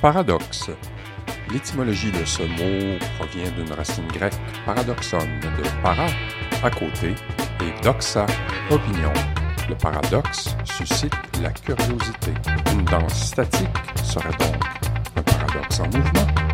Paradoxe. L'étymologie de ce mot provient d'une racine grecque paradoxon de para, à côté, et doxa, opinion. Le paradoxe suscite la curiosité. Une danse statique serait donc un paradoxe en mouvement.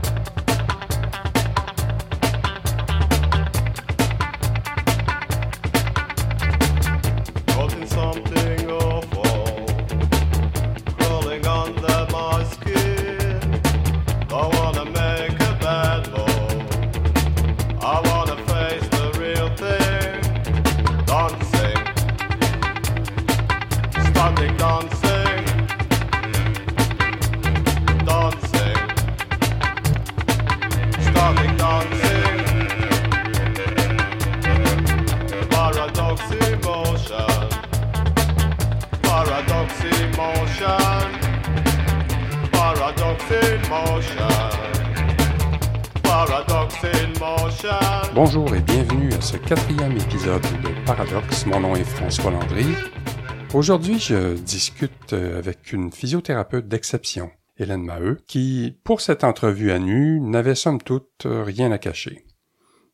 Aujourd'hui, je discute euh, avec une physiothérapeute d'exception, Hélène Maheu, qui, pour cette entrevue à nu, n'avait somme toute euh, rien à cacher.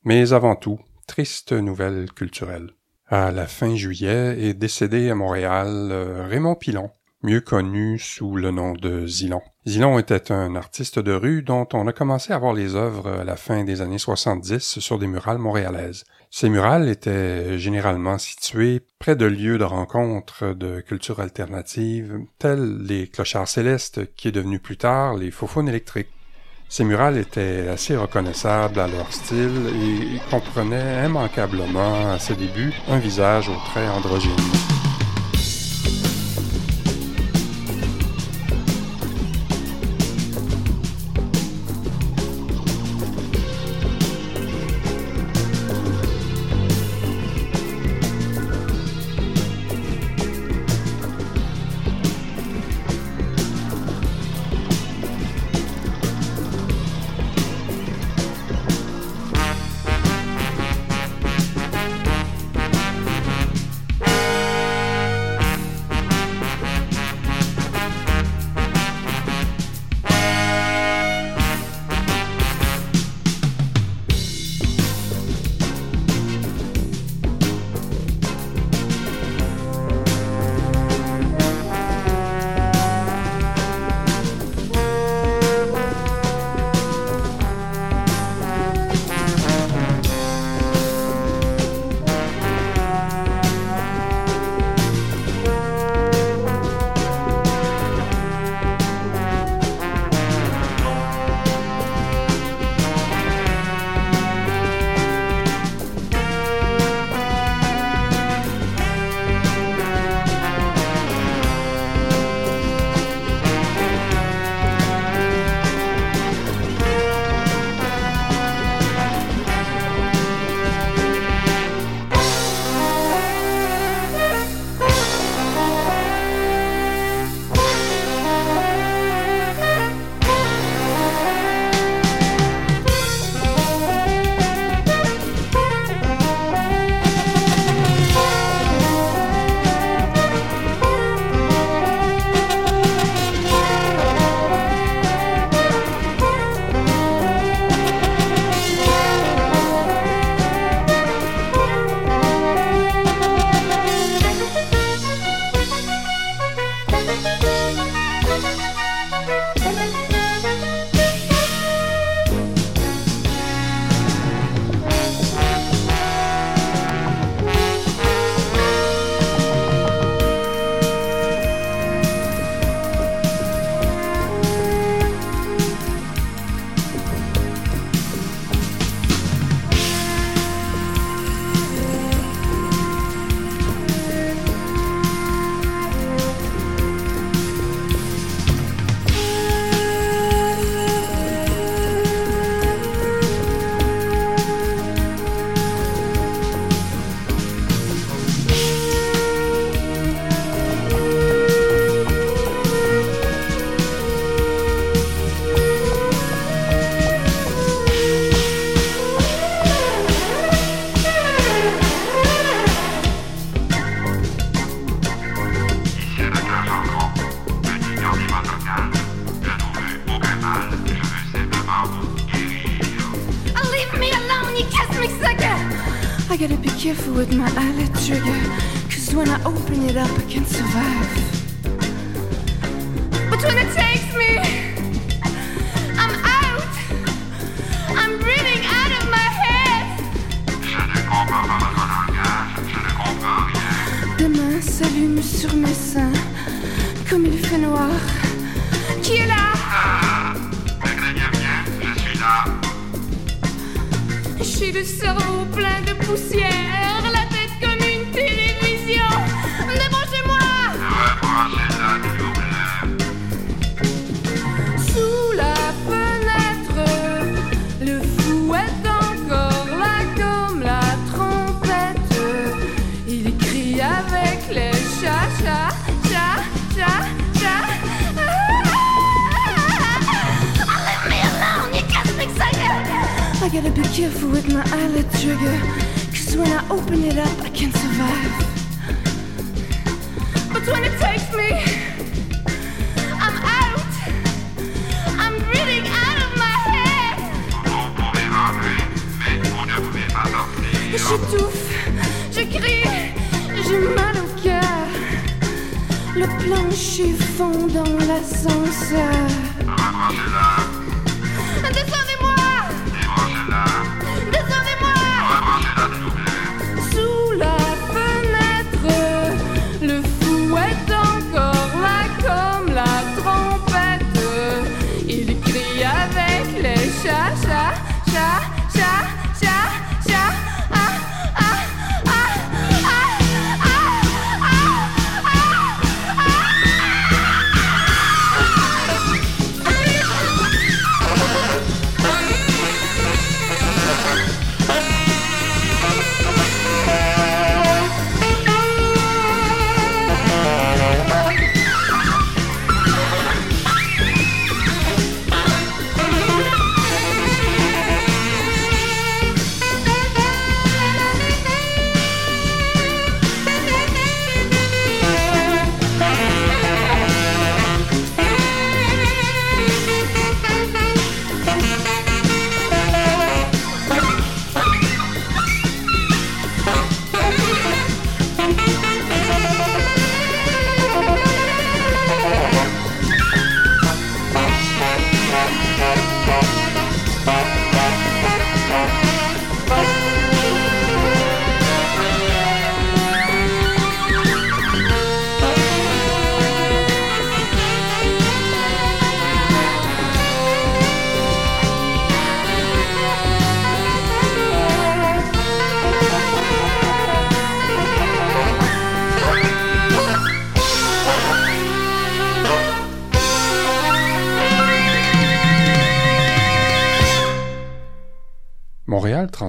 Mais avant tout, triste nouvelle culturelle. À la fin juillet est décédé à Montréal euh, Raymond Pilon, mieux connu sous le nom de Zilon. Zilon était un artiste de rue dont on a commencé à voir les œuvres à la fin des années 70 sur des murales montréalaises. Ces murales étaient généralement situées près de lieux de rencontre de culture alternative, tels les clochards célestes qui est devenu plus tard les faufounes électriques. Ces murales étaient assez reconnaissables à leur style et comprenaient immanquablement à ses débuts un visage aux traits androgynes. Sur mes seins, comme il fait noir. Qui est là? J'ai le cerveau plein de poussière, careful with my eyelid trigger, cause when I open it up, I can't survive. But when it takes me, I'm out. I'm breathing out of my head. J'étouffe, je crie, j'ai mal au cœur. Le plancher fond dans l'ascenseur.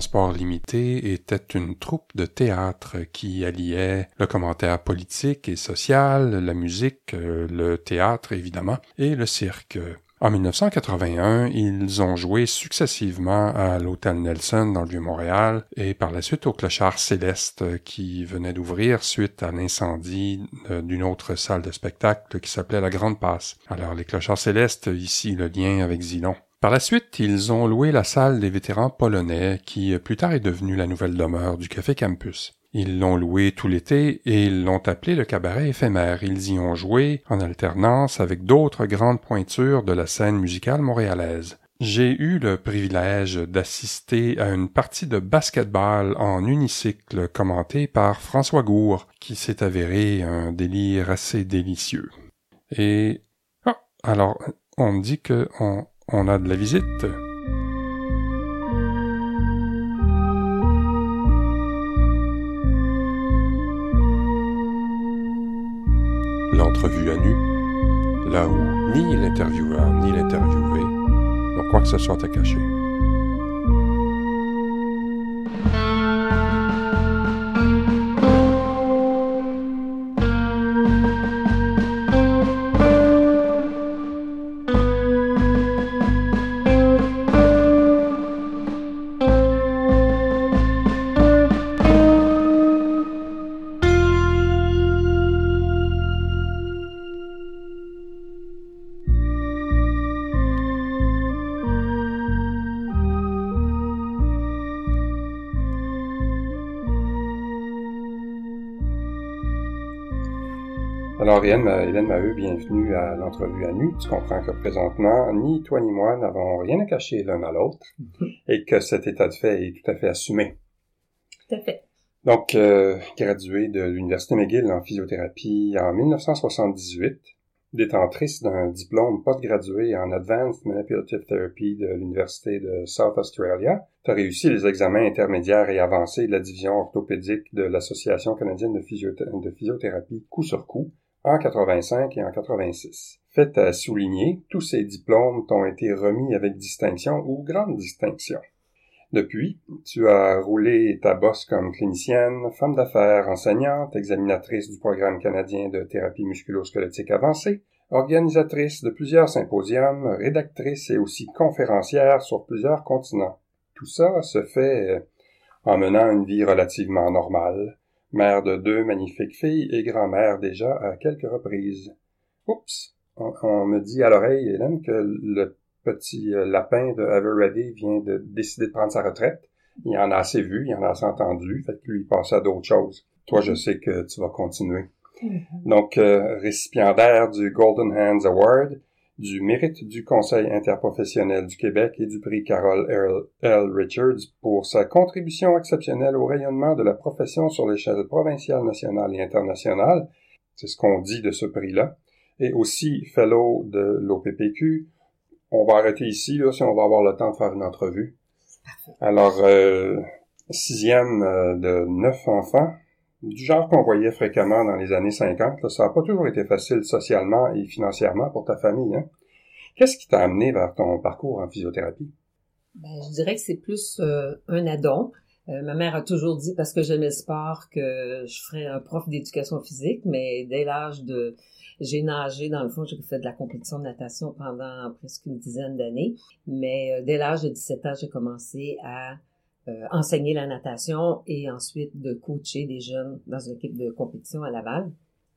Transport Limité était une troupe de théâtre qui alliait le commentaire politique et social, la musique, euh, le théâtre évidemment, et le cirque. En 1981, ils ont joué successivement à l'Hôtel Nelson dans le Vieux-Montréal et par la suite au Clochard Céleste qui venait d'ouvrir suite à l'incendie euh, d'une autre salle de spectacle qui s'appelait La Grande Passe. Alors les Clochards Célestes, ici le lien avec Zilon. Par la suite, ils ont loué la salle des vétérans polonais qui plus tard est devenue la nouvelle demeure du Café Campus. Ils l'ont loué tout l'été et ils l'ont appelé le cabaret éphémère. Ils y ont joué en alternance avec d'autres grandes pointures de la scène musicale montréalaise. J'ai eu le privilège d'assister à une partie de basketball en unicycle commentée par François Gour, qui s'est avéré un délire assez délicieux. Et... Ah, alors, on dit que on, on a de la visite. L'entrevue à nu, là où ni l'intervieweur ni l'interviewé n'ont quoi que ce soit à cacher. Alors, Hélène, Hélène Maheu, bienvenue à l'entrevue à nu. Tu comprends que présentement, ni toi ni moi n'avons rien à cacher l'un à l'autre et que cet état de fait est tout à fait assumé. Tout à fait. Donc, euh, gradué de l'Université McGill en physiothérapie en 1978, détentrice d'un diplôme postgradué en Advanced Manipulative Therapy de l'Université de South Australia, tu as réussi les examens intermédiaires et avancés de la division orthopédique de l'Association canadienne de, de physiothérapie coup sur coup en 85 et en 86. Fait à souligner, tous ces diplômes t'ont été remis avec distinction ou grande distinction. Depuis, tu as roulé ta bosse comme clinicienne, femme d'affaires, enseignante, examinatrice du programme canadien de thérapie musculo-squelettique avancée, organisatrice de plusieurs symposiums, rédactrice et aussi conférencière sur plusieurs continents. Tout ça se fait euh, en menant une vie relativement normale, mère de deux magnifiques filles et grand-mère déjà à quelques reprises. Oups! On, on me dit à l'oreille, Hélène, que le petit euh, lapin de Everready vient de décider de prendre sa retraite. Il en a assez vu, il en a assez entendu, fait que lui, il passe à d'autres choses. Toi, je sais que tu vas continuer. Donc, euh, récipiendaire du Golden Hands Award, du mérite du Conseil interprofessionnel du Québec et du prix Carol L. L. Richards pour sa contribution exceptionnelle au rayonnement de la profession sur l'échelle provinciale, nationale et internationale. C'est ce qu'on dit de ce prix-là. Et aussi fellow de l'OPPQ. On va arrêter ici, là, si on va avoir le temps de faire une entrevue. Alors, euh, sixième euh, de neuf enfants, du genre qu'on voyait fréquemment dans les années 50. là, ça n'a pas toujours été facile socialement et financièrement pour ta famille. Hein? Qu'est-ce qui t'a amené vers ton parcours en physiothérapie? Ben, je dirais que c'est plus euh, un addon. Euh, ma mère a toujours dit, parce que j'aimais le sport, que je ferais un prof d'éducation physique, mais dès l'âge de... J'ai nagé, dans le fond, j'ai fait de la compétition de natation pendant presque une dizaine d'années, mais euh, dès l'âge de 17 ans, j'ai commencé à euh, enseigner la natation et ensuite de coacher des jeunes dans une équipe de compétition à Laval.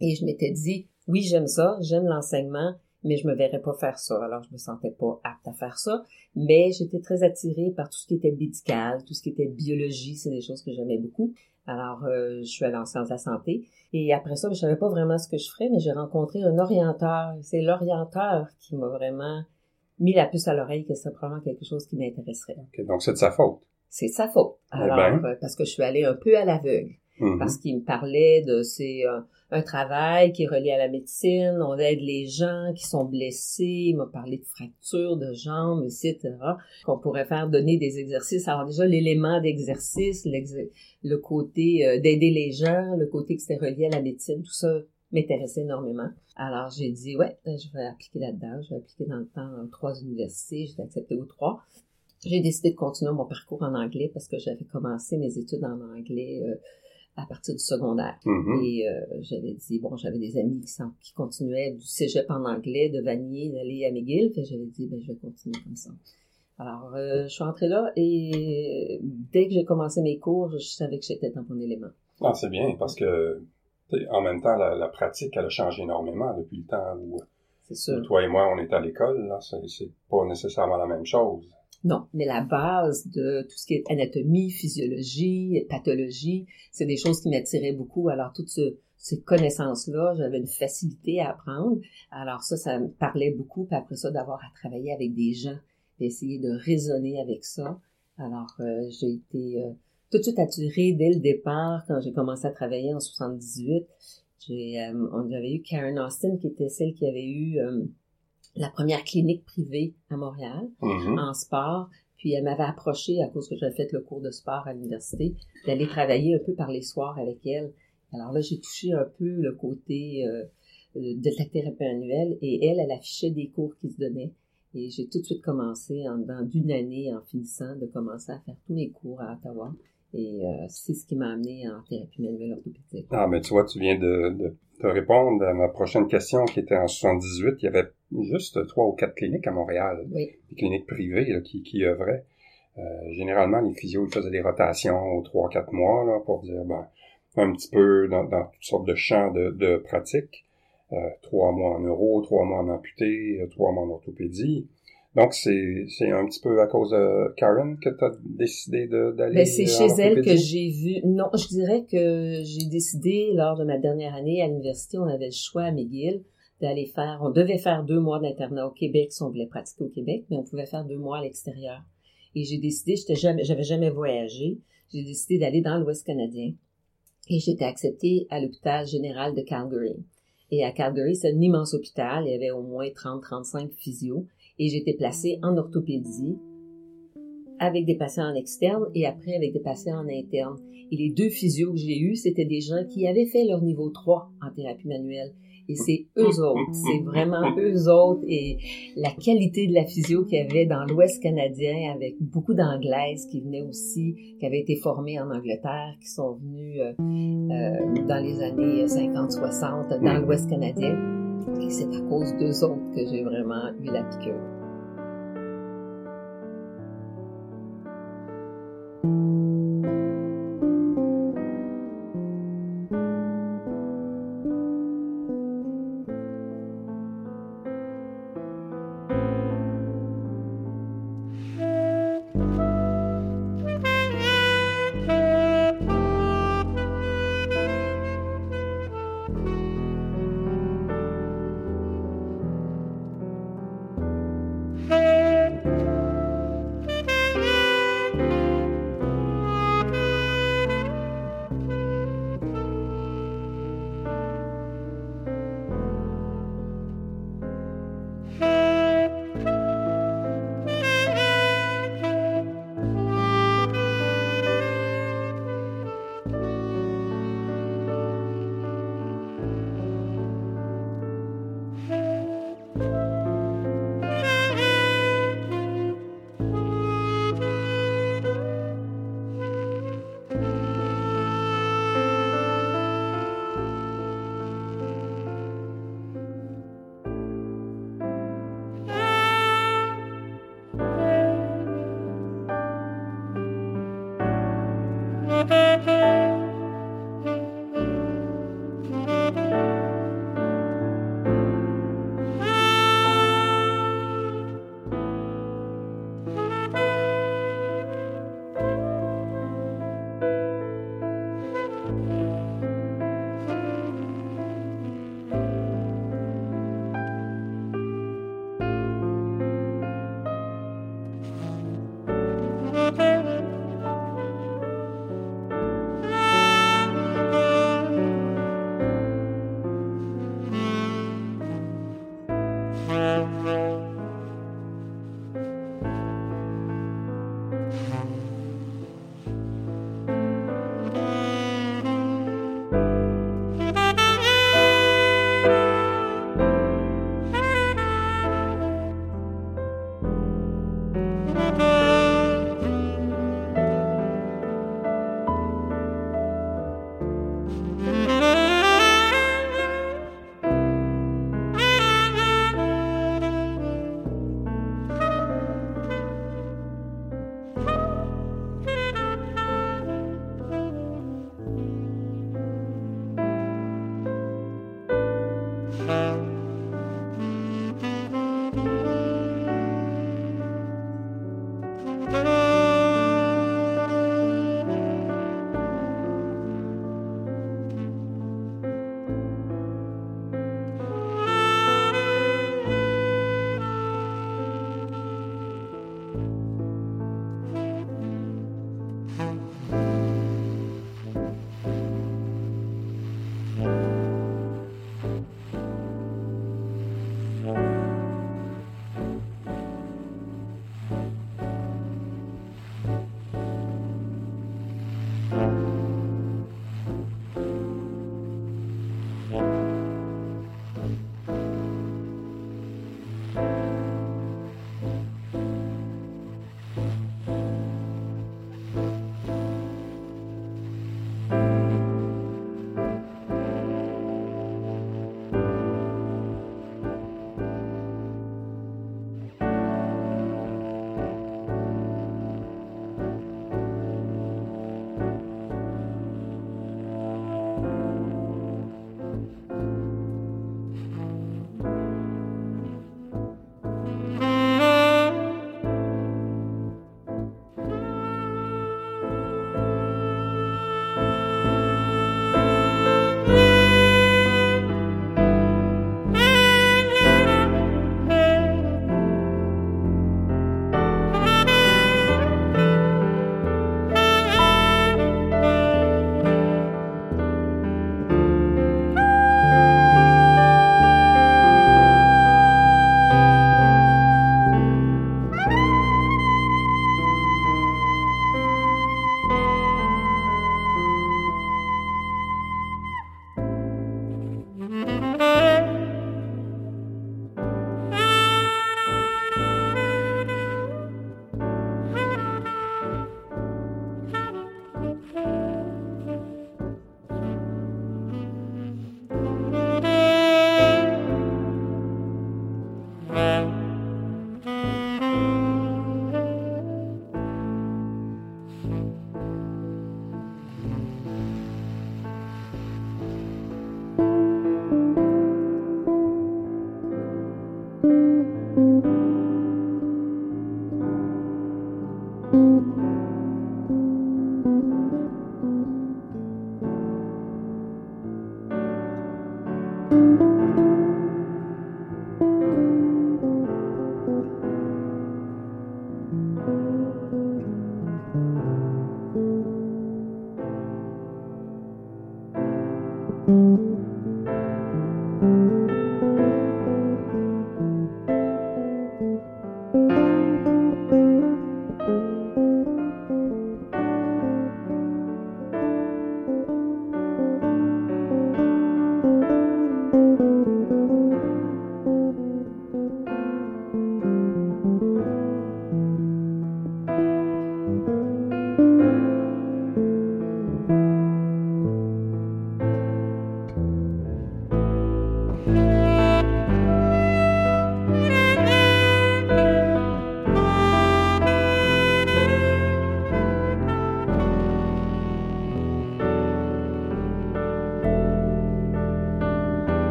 Et je m'étais dit, oui, j'aime ça, j'aime l'enseignement, mais je me verrais pas faire ça. Alors, je me sentais pas apte à faire ça. Mais j'étais très attirée par tout ce qui était médical, tout ce qui était biologie, c'est des choses que j'aimais beaucoup. Alors, euh, je suis allée en sciences de la santé. Et après ça, je savais pas vraiment ce que je ferais, mais j'ai rencontré un orienteur. C'est l'orienteur qui m'a vraiment mis la puce à l'oreille que c'est probablement quelque chose qui m'intéresserait. Ok, donc c'est de sa faute. C'est sa faute. Eh Alors, ben. euh, parce que je suis allée un peu à l'aveugle Mhm. parce qu'il me parlait de c'est un, un travail qui est relié à la médecine, on aide les gens qui sont blessés, il m'a parlé de fractures de jambes, etc. Qu'on pourrait faire donner des exercices. Alors déjà l'élément d'exercice, le côté euh, d'aider les gens, le côté que c'était relié à la médecine, tout ça m'intéressait énormément. Alors j'ai dit ouais, ben, je vais appliquer là-dedans, je vais appliquer dans le temps dans trois universités, j'ai accepté aux trois. J'ai décidé de continuer mon parcours en anglais parce que j'avais commencé mes études en anglais euh, à partir du secondaire. Mhm. Et euh, j'avais dit, bon, j'avais des amis qui, sont- qui continuaient du cégep en anglais, de Vanier, d'aller à McGill. Que j'avais dit, ben, je vais continuer comme ça. Alors, euh, je suis entrée là et dès que j'ai commencé mes cours, je savais que j'étais dans mon élément. Ah, c'est bien, parce que en même temps, la, la pratique, elle a changé énormément depuis le temps où, C'est où sûr. toi et moi, on est à l'école. Là, c'est pas nécessairement la même chose. Non, mais la base de tout ce qui est anatomie, physiologie, pathologie, c'est des choses qui m'attiraient beaucoup. Alors, toutes ce- ces connaissances-là, j'avais une facilité à apprendre. Alors ça, ça me parlait beaucoup. Puis après ça, d'avoir à travailler avec des gens, d'essayer de raisonner avec ça. Alors, euh, j'ai été euh, tout de suite attirée dès le départ, quand j'ai commencé à travailler en 78. J'ai, euh, on avait eu Karen Austin, qui était celle qui avait eu euh, la première clinique privée à Montréal Mhm. en sport. Puis elle m'avait approché à cause que j'avais fait le cours de sport à l'université, d'aller travailler un peu par les soirs avec elle. Alors là, j'ai touché un peu le côté euh, euh, de la thérapie annuelle et elle, elle affichait des cours qui se donnaient. Et j'ai tout de suite commencé, en, dans d'une année, en finissant, de commencer à faire tous mes cours à Ottawa. Et euh, c'est ce qui m'a amené en thérapie manuelle orthopédique. Ah, mais tu vois, tu viens de, de, de répondre à ma prochaine question qui était en 78. Il y avait juste trois ou quatre cliniques à Montréal, Oui, des cliniques privées là, qui, qui œuvraient. Euh, généralement, les physios ils faisaient des rotations aux trois, quatre mois là, pour dire ben, un petit peu dans, dans toutes sortes de champs de, de pratique. Euh, trois mois en neuro, trois mois en amputé, euh, trois mois en orthopédie. Donc, c'est c'est un petit peu à cause de Karen que tu as décidé de- d'aller Ben, c'est chez elle que j'ai vu. Non, je dirais que j'ai décidé lors de ma dernière année à l'université, on avait le choix à McGill On devait faire deux mois d'internat au Québec si on voulait pratiquer au Québec, mais on pouvait faire deux mois à l'extérieur. Et j'ai décidé, j'étais jamais, j'avais jamais voyagé. J'ai décidé d'aller dans l'Ouest canadien et été acceptée à l'hôpital général de Calgary. Et à Calgary, c'est un immense hôpital. Il y avait au moins 30-35 physios. Et été placée en orthopédie avec des patients en externe et après avec des patients en interne. Et les deux physios que j'ai eus, c'était des gens qui avaient fait leur niveau 3 en thérapie manuelle. Et c'est eux autres, c'est vraiment eux autres et la qualité de la physio qu'il y avait dans l'Ouest canadien avec beaucoup d'anglaises qui venaient aussi, qui avaient été formées en Angleterre, qui sont venues euh, euh, dans les années 50-60 dans l'Ouest canadien. Et c'est à cause d'eux autres que j'ai vraiment eu la piqûre.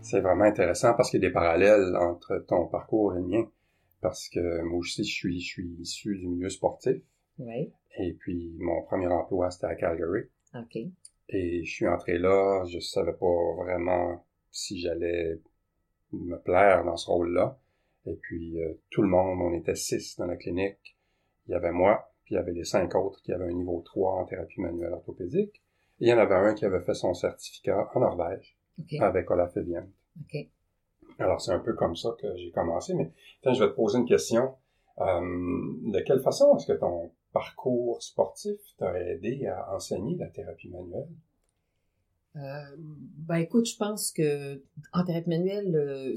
C'est vraiment intéressant parce qu'il y a des parallèles entre ton parcours et le mien. Parce que moi aussi, je suis, je suis issu du milieu sportif. Oui, Et puis, mon premier emploi, c'était à Calgary. OK. Et je suis entré là, je savais pas vraiment si j'allais me plaire dans ce rôle-là. Et puis, euh, tout le monde, on était six dans la clinique. Il y avait moi, puis il y avait les cinq autres qui avaient un niveau 3 en thérapie manuelle orthopédique. Et il y en avait un qui avait fait son certificat en Norvège Avec Olaf Evian. OK. Alors, c'est un peu comme ça que j'ai commencé. Mais tiens, je vais te poser une question. Euh, de quelle façon est-ce que ton parcours sportif t'a aidé à enseigner la thérapie manuelle? Euh, ben écoute, je pense que en thérapie manuelle, euh,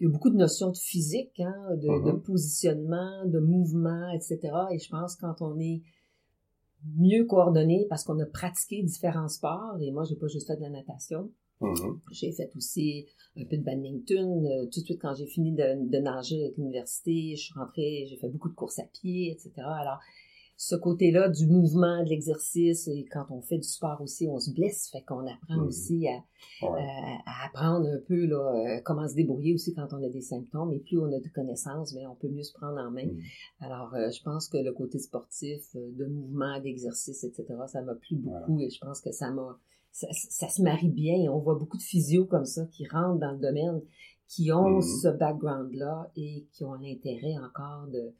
il y a beaucoup de notions de physique, hein, de, Mhm. de positionnement, de mouvement, etc. Et je pense que quand on est mieux coordonné parce qu'on a pratiqué différents sports, et moi, j'ai pas juste fait de la natation, Mhm. j'ai fait aussi un peu de badminton. Euh, tout de suite, quand j'ai fini de, de nager avec l'université, je suis rentrée, j'ai fait beaucoup de courses à pied, etc. Alors, ce côté-là du mouvement, de l'exercice, et quand on fait du sport aussi, on se blesse, fait qu'on apprend Mhm. aussi à, Ouais. à- à apprendre un peu là, euh, comment se débrouiller aussi quand on a des symptômes. Et plus on a de connaissances, mais on peut mieux se prendre en main. Mhm. Alors, euh, je pense que le côté sportif, euh, de mouvement, d'exercice, etc., ça m'a plu beaucoup et je pense que ça m'a, ça, ça se marie bien. On voit beaucoup de physios comme ça qui rentrent dans le domaine, qui ont Mhm. ce background-là et qui ont l'intérêt encore de,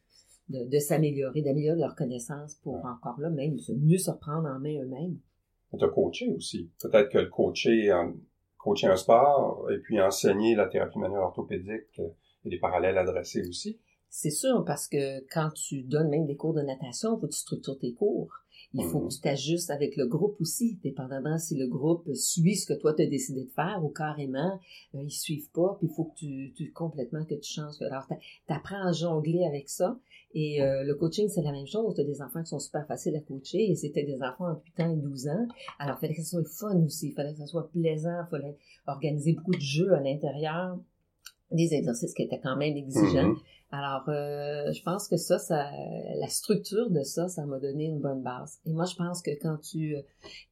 de, de s'améliorer, d'améliorer leurs connaissances pour Ouais. encore là même se mieux se reprendre en main eux-mêmes. Tu as coaché aussi. Peut-être que le coacher, en- coacher un sport et puis enseigner la thérapie manuelle orthopédique, il y a des parallèles à dresser aussi. C'est sûr, parce que quand tu donnes même des cours de natation, il faut que tu structures tes cours. Il faut Mhm. que tu t'ajustes avec le groupe aussi, dépendamment si le groupe suit ce que toi tu as décidé de faire ou carrément euh, ils suivent pas, puis il faut que tu, tu complètement que tu changes. Alors tu apprends à jongler avec ça et euh, le coaching c'est la même chose, tu as des enfants qui sont super faciles à coacher et c'était des enfants entre 8 ans et 12 ans. Alors il fallait que ça soit fun aussi, il fallait que ça soit plaisant, il fallait organiser beaucoup de jeux à l'intérieur, des exercices qui étaient quand même exigeants. Mhm. Alors, euh, je pense que ça, ça, la structure de ça, ça m'a donné une bonne base. Et moi, je pense que quand tu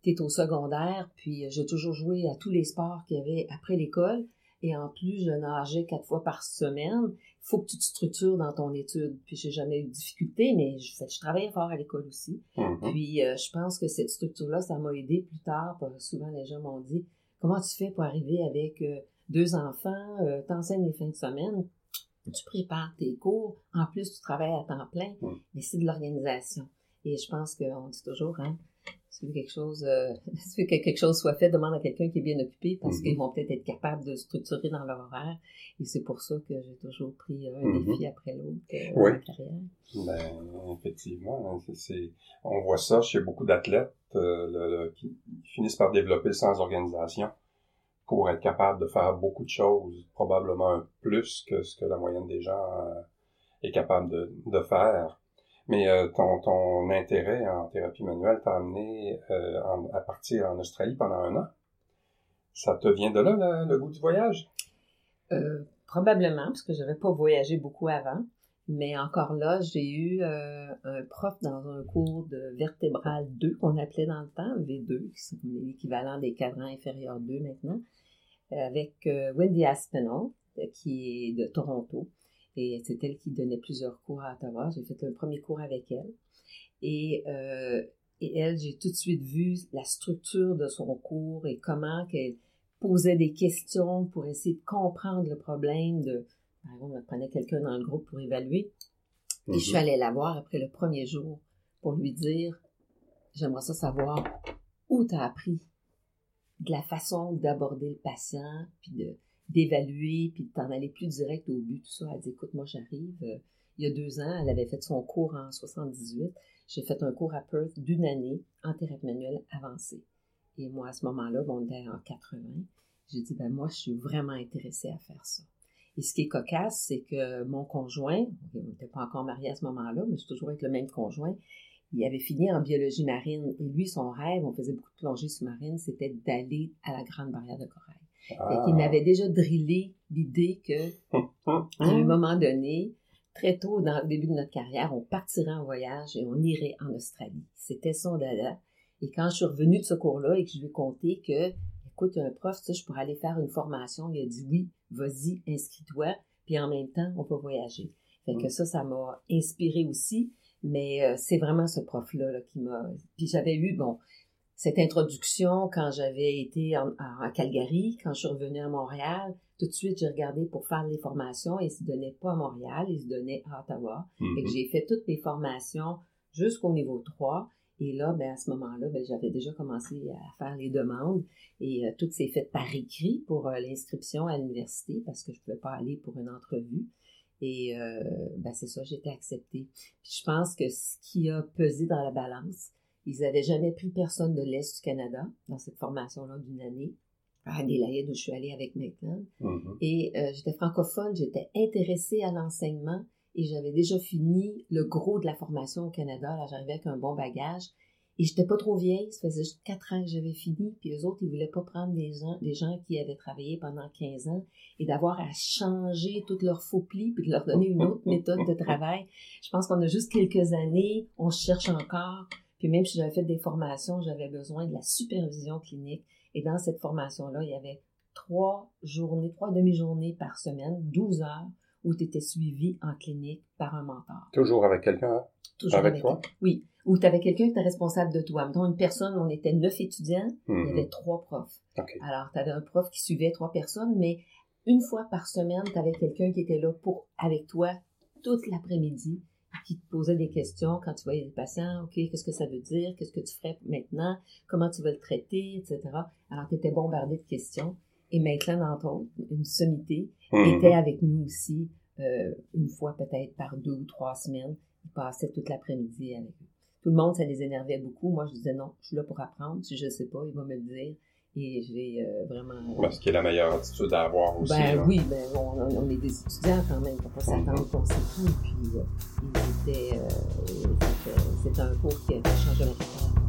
es au secondaire, puis euh, j'ai toujours joué à tous les sports qu'il y avait après l'école, et en plus, je nageais quatre fois par semaine, il faut que tu te structures dans ton étude. Puis j'ai jamais eu de difficulté, mais je, je travaillais fort à l'école aussi. Mhm. Puis euh, je pense que cette structure-là, ça m'a aidé plus tard. souvent, les gens m'ont dit Comment tu fais pour arriver avec euh, deux enfants, euh, t'enseignes les fins de semaine, tu prépares tes cours, en plus tu travailles à temps plein, mais c'est de l'organisation. Et je pense qu'on dit toujours, hein, si tu veux quelque chose, euh, si tu veux que quelque chose soit fait, demande à quelqu'un qui est bien occupé parce Mhm. qu'ils vont peut-être être capables de structurer dans leur horaire. Et c'est pour ça que j'ai toujours pris un Mhm. défi après l'autre euh, Oui. dans ma carrière. Ben, effectivement, hein, on voit ça chez beaucoup d'athlètes euh, qui finissent par développer le sens d'organisation pour être capable de faire beaucoup de choses, probablement plus que ce que la moyenne des gens euh, est capable de, de faire. Mais euh, ton, ton intérêt en thérapie manuelle t'a amené euh, à partir en Australie pendant un an. Ça te vient de là, le, goût du voyage? Probablement, parce que j'avais pas voyagé beaucoup avant. Mais encore là, j'ai eu un prof dans un cours de vertébrale 2 qu'on appelait dans le temps, V2, qui c'est l'équivalent des cadrans inférieurs 2 maintenant, avec euh, Wendy Aspinall, euh, qui est de Toronto. Et c'est elle qui donnait plusieurs cours à Ottawa. J'ai fait un premier cours avec elle. Et euh, Et elle, j'ai tout de suite vu la structure de son cours et comment qu'elle posait des questions pour essayer de comprendre le problème de, par exemple, elle prenait quelqu'un dans le groupe pour évaluer. Et je suis Mhm. allée la voir après le premier jour pour lui dire, j'aimerais ça savoir où tu as appris de la façon d'aborder le patient, puis de d'évaluer, puis de t'en aller plus direct au but, tout ça. Elle dit, écoute, moi j'arrive, euh, il y a deux ans, elle avait fait son cours en 78. J'ai fait un cours à Perth d'une année en thérapie manuelle avancée. Et moi, à ce moment-là, bon, on était en 80. J'ai dit, ben moi, je suis vraiment intéressée à faire ça. Et ce qui est cocasse, c'est que mon conjoint, on n'était pas encore mariés à ce moment-là, mais j'ai toujours avec le même conjoint, il avait fini en biologie marine. Et lui, son rêve, on faisait beaucoup de plongées sous-marines, c'était d'aller à la Grande Barrière de Corail. Ah. Qu'il m'avait déjà drillé l'idée que, à un moment donné, très tôt dans le début de notre carrière, on partirait en voyage et on irait en Australie. C'était son dada. Et quand je suis revenue de ce cours-là et que je lui ai conté que, écoute, il un prof, tu sais, je pourrais aller faire une formation, il a dit oui, vas-y, inscris-toi, puis en même temps, on peut voyager. Fait que Mm. ça, ça m'a inspiré aussi, mais euh, c'est vraiment ce prof-là là, qui m'a... Puis j'avais eu, bon, cette introduction quand j'avais été en, à Calgary, quand je suis revenue à Montréal, tout de suite, j'ai regardé pour faire les formations et ils se donnaient pas à Montréal, ils se donnaient à Ottawa. Que Mhm. j'ai fait toutes mes formations jusqu'au niveau 3. Et là, ben, à ce moment-là, ben, j'avais déjà commencé à faire les demandes et euh, tout s'est fait par écrit pour euh, l'inscription à l'université parce que je pouvais pas aller pour une entrevue. Et euh, ben, c'est ça, été acceptée. Puis je pense que ce qui a pesé dans la balance, ils n'avaient jamais pris personne de l'Est du Canada dans cette formation-là d'une année. À Adélaïde, où je suis allée avec Maitland. Mhm. Et euh, j'étais francophone, j'étais intéressée à l'enseignement et j'avais déjà fini le gros de la formation au Canada. Là, j'arrivais avec un bon bagage. Et j'étais pas trop vieille, ça faisait juste quatre ans que j'avais fini, puis eux autres, ils voulaient pas prendre des gens, des gens qui avaient travaillé pendant 15 ans et d'avoir à changer toutes leurs faux plis puis de leur donner une autre méthode de travail. Je pense qu'on a juste quelques années, on cherche encore. Puis même si j'avais fait des formations, j'avais besoin de la supervision clinique. Et dans cette formation-là, il y avait trois journées, trois demi-journées par semaine, 12 heures, où tu étais suivi en clinique par un mentor. Toujours avec quelqu'un, hein? Toujours Avec toi? Oui. Où tu avais quelqu'un qui était responsable de toi. Mettons, une personne, on était neuf étudiants, il y Mhm. avait trois profs. Alors, tu avais un prof qui suivait trois personnes, mais une fois par semaine, tu avais quelqu'un qui était là pour avec toi toute l'après-midi, qui te posait des questions quand tu voyais des patients. OK, qu'est-ce que ça veut dire? Qu'est-ce que tu ferais maintenant? Comment tu vas le traiter? Etc. Alors, tu étais bombardé de questions. Et Maitland, entre autres, une sommité, Mhm. était avec nous aussi euh, une fois peut-être par deux ou trois semaines. Il passait toute l'après-midi avec eux. Tout le monde, ça les énervait beaucoup. Moi, je disais non, je suis là pour apprendre. Si je ne sais pas, il va me le dire. Et j'ai euh, vraiment... Ce qui est la meilleure attitude à avoir aussi. Ben là. oui, ben, on, on- on est des étudiants quand même, faut pas s'attendre qu'on sait tout. Puis, euh, euh, c'était, c'était un cours qui a changé ma carrière.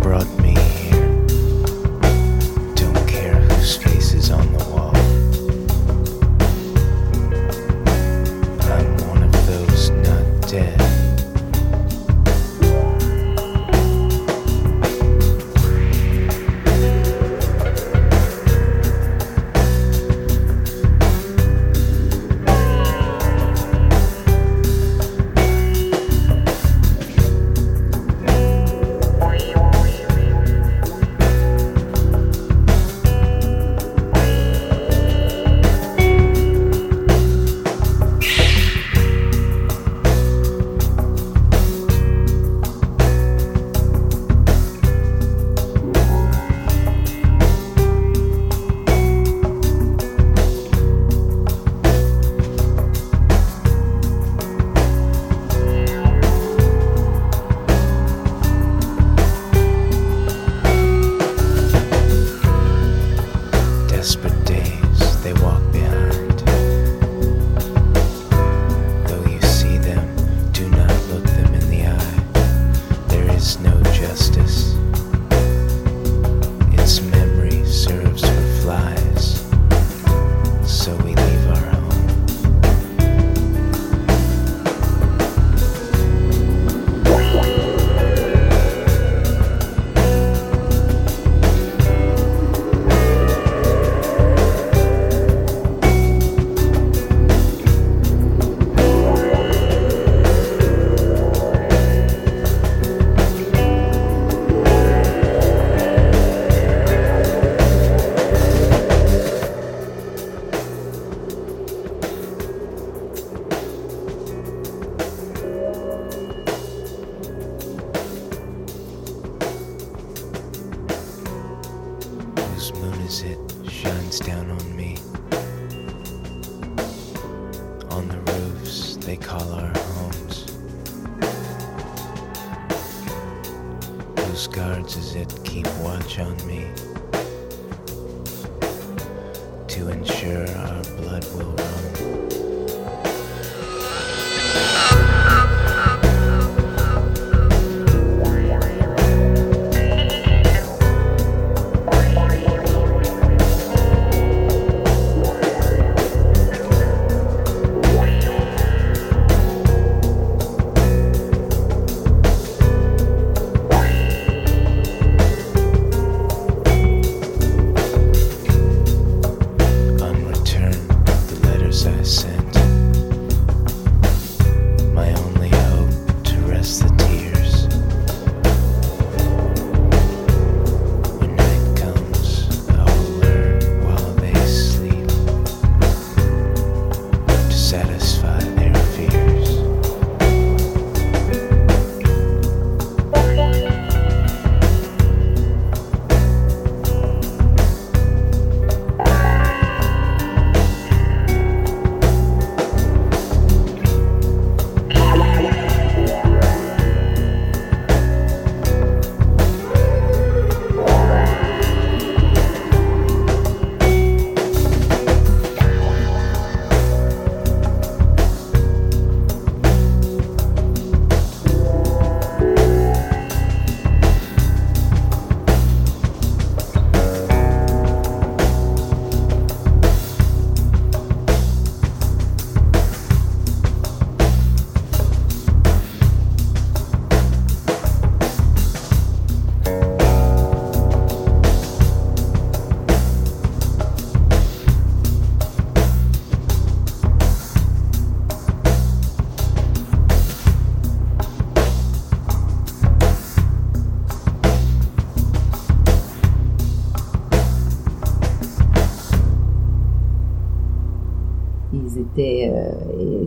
brought me here. Don't care whose face is on the wall.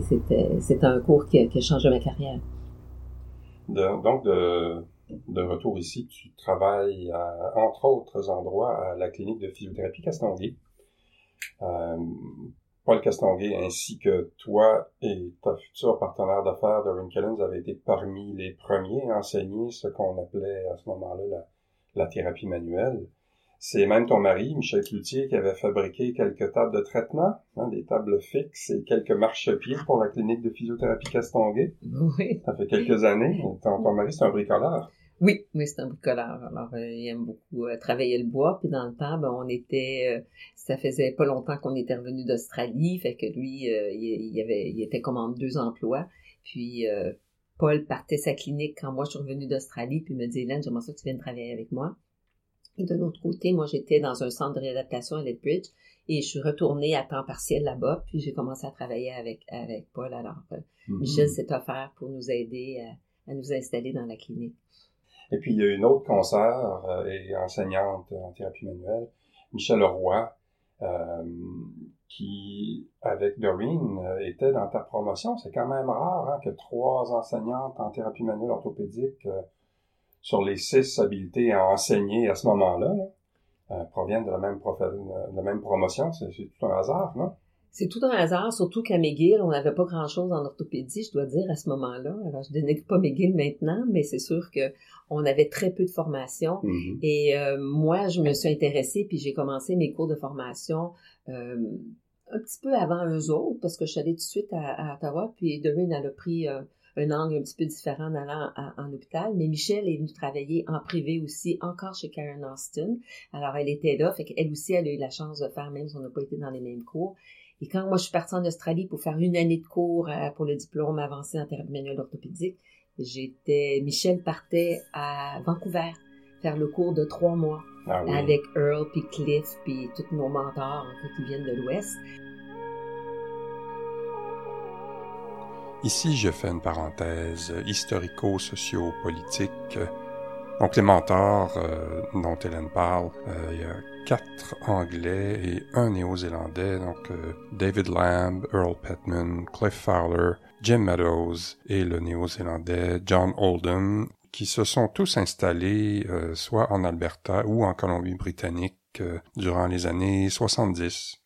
C'était, c'était un cours qui a, changé ma carrière. Donc, de, retour ici, tu travailles, entre autres endroits, à la clinique de physiothérapie Castonguay. Euh, Paul Castonguay, ainsi que toi et ta future partenaire d'affaires, Doreen Kellens, avez été parmi les premiers à enseigner ce qu'on appelait à ce moment-là la thérapie manuelle. C'est même ton mari, Michel Cloutier, qui avait fabriqué quelques tables de traitement, hein, des tables fixes et quelques marchepieds pour la clinique de physiothérapie Castonguay. Oui. Ça fait quelques années. Ton, ton mari, c'est un bricoleur. Oui, oui, c'est un bricoleur. Alors, euh, il aime beaucoup euh, travailler le bois. Puis dans le temps, ben, on était, euh, ça faisait pas longtemps qu'on était revenu d'Australie, fait que lui, il, il avait, il était comme en deux emplois. Puis Paul partait sa clinique quand moi je suis revenue d'Australie, puis il me dit, Hélène, j'aimerais ça que tu viennes travailler avec moi. Et de l'autre côté, moi j'étais dans un centre de réadaptation à Lethbridge et je suis retournée à temps partiel là-bas, puis j'ai commencé à travailler avec avec Paul. Alors, euh, Michel s'est offert pour nous aider à, à nous installer dans la clinique. Et puis, il y a une autre consoeur euh, et enseignante en thérapie manuelle, Michel Leroy, euh, qui, avec Doreen, euh, était dans ta promotion. C'est quand même rare hein, que trois enseignantes en thérapie manuelle orthopédique sur les six habilités à enseigner à ce moment-là là, euh, proviennent de la même, profe- de la même promotion. C'est tout un hasard, non? C'est tout un hasard, surtout qu'à McGill, on n'avait pas grand-chose en orthopédie, je dois dire, à ce moment-là. Alors, je dénigre pas McGill maintenant, mais c'est sûr que on avait très peu de formation. Mhm. Et euh, moi, je me suis intéressée, puis j'ai commencé mes cours de formation euh, un petit peu avant eux autres, parce que je suis allée tout de suite à, à Ottawa, puis Doreen, elle a pris euh, un angle un petit peu différent en allant à- en hôpital. Mais Michelle est venue travailler en privé aussi, encore chez Karen Austin. Alors, elle était là, fait qu'elle aussi, elle a eu la chance de faire, même si on n'a pas été dans les mêmes cours. Et quand moi, je suis partie en Australie pour faire une année de cours euh, pour le diplôme avancé en thérapie manuelle orthopédique, j'étais, Michel partait à Vancouver faire le cours de trois mois Ah oui. avec Earl puis Cliff puis tous nos mentors qui viennent de l'Ouest. Ici, je fais une parenthèse historico-socio-politique. Donc, les mentors euh, dont Hélène parle, euh, il y a quatre Anglais et un Néo-Zélandais, donc euh, David Lamb, Earl Petman, Cliff Fowler, Jim Meadows et le Néo-Zélandais John Oldham, qui se sont tous installés euh, soit en Alberta ou en Colombie-Britannique euh, durant les années 70.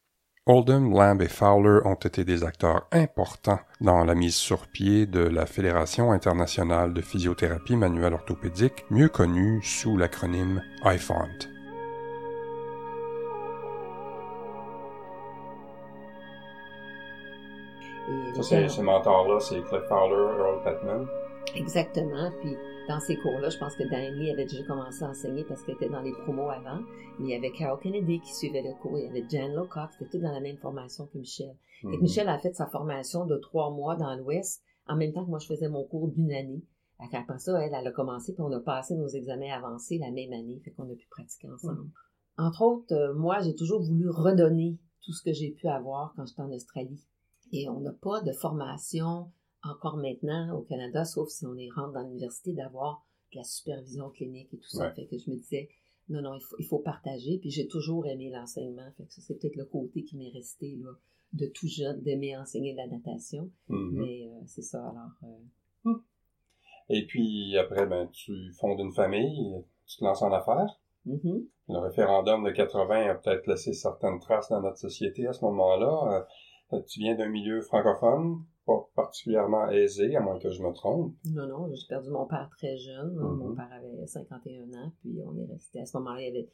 Oldham, Lamb et Fowler ont été des acteurs importants dans la mise sur pied de la Fédération internationale de physiothérapie manuelle orthopédique, mieux connue sous l'acronyme IFONT. Et Ça, ces mentors-là, c'est Cliff Fowler, Earl Petman. Exactement. Puis dans ces cours-là, je pense que Diane Lee avait déjà commencé à enseigner parce qu'elle était dans les promos avant. Mais il y avait Carol Kennedy qui suivait le cours. Il y avait Jan Locock. C'était tout dans la même formation que Michel. Et Mhm. Michel a fait sa formation de trois mois dans l'Ouest en même temps que moi je faisais mon cours d'une année. Qu'après ça, elle, elle a commencé puis on a passé nos examens avancés la même année. Fait qu'on a pu pratiquer ensemble. Entre autres, euh, moi, j'ai toujours voulu redonner tout ce que j'ai pu avoir quand j'étais en Australie. Et on n'a pas de formation encore maintenant au Canada, sauf si on est rentre dans l'université, d'avoir de la supervision clinique et tout ça. Ouais. Fait que je me disais, non, non, il faut, il faut partager. Puis j'ai toujours aimé l'enseignement. Fait que ça, c'est peut-être le côté qui m'est resté là, de tout jeune, d'aimer enseigner la natation. Mhm. Mais euh, c'est ça, alors... euh, Et puis après, ben, tu fondes une famille, tu te lances en affaires. mhm. Le référendum de 80 a peut-être laissé certaines traces dans notre société à ce moment-là. Euh, tu viens d'un milieu francophone, pas particulièrement aisé, à moins que je me trompe. Non, non, j'ai perdu mon père très jeune. Mon père avait 51 ans, puis on est resté à ce moment-là. Il y avait,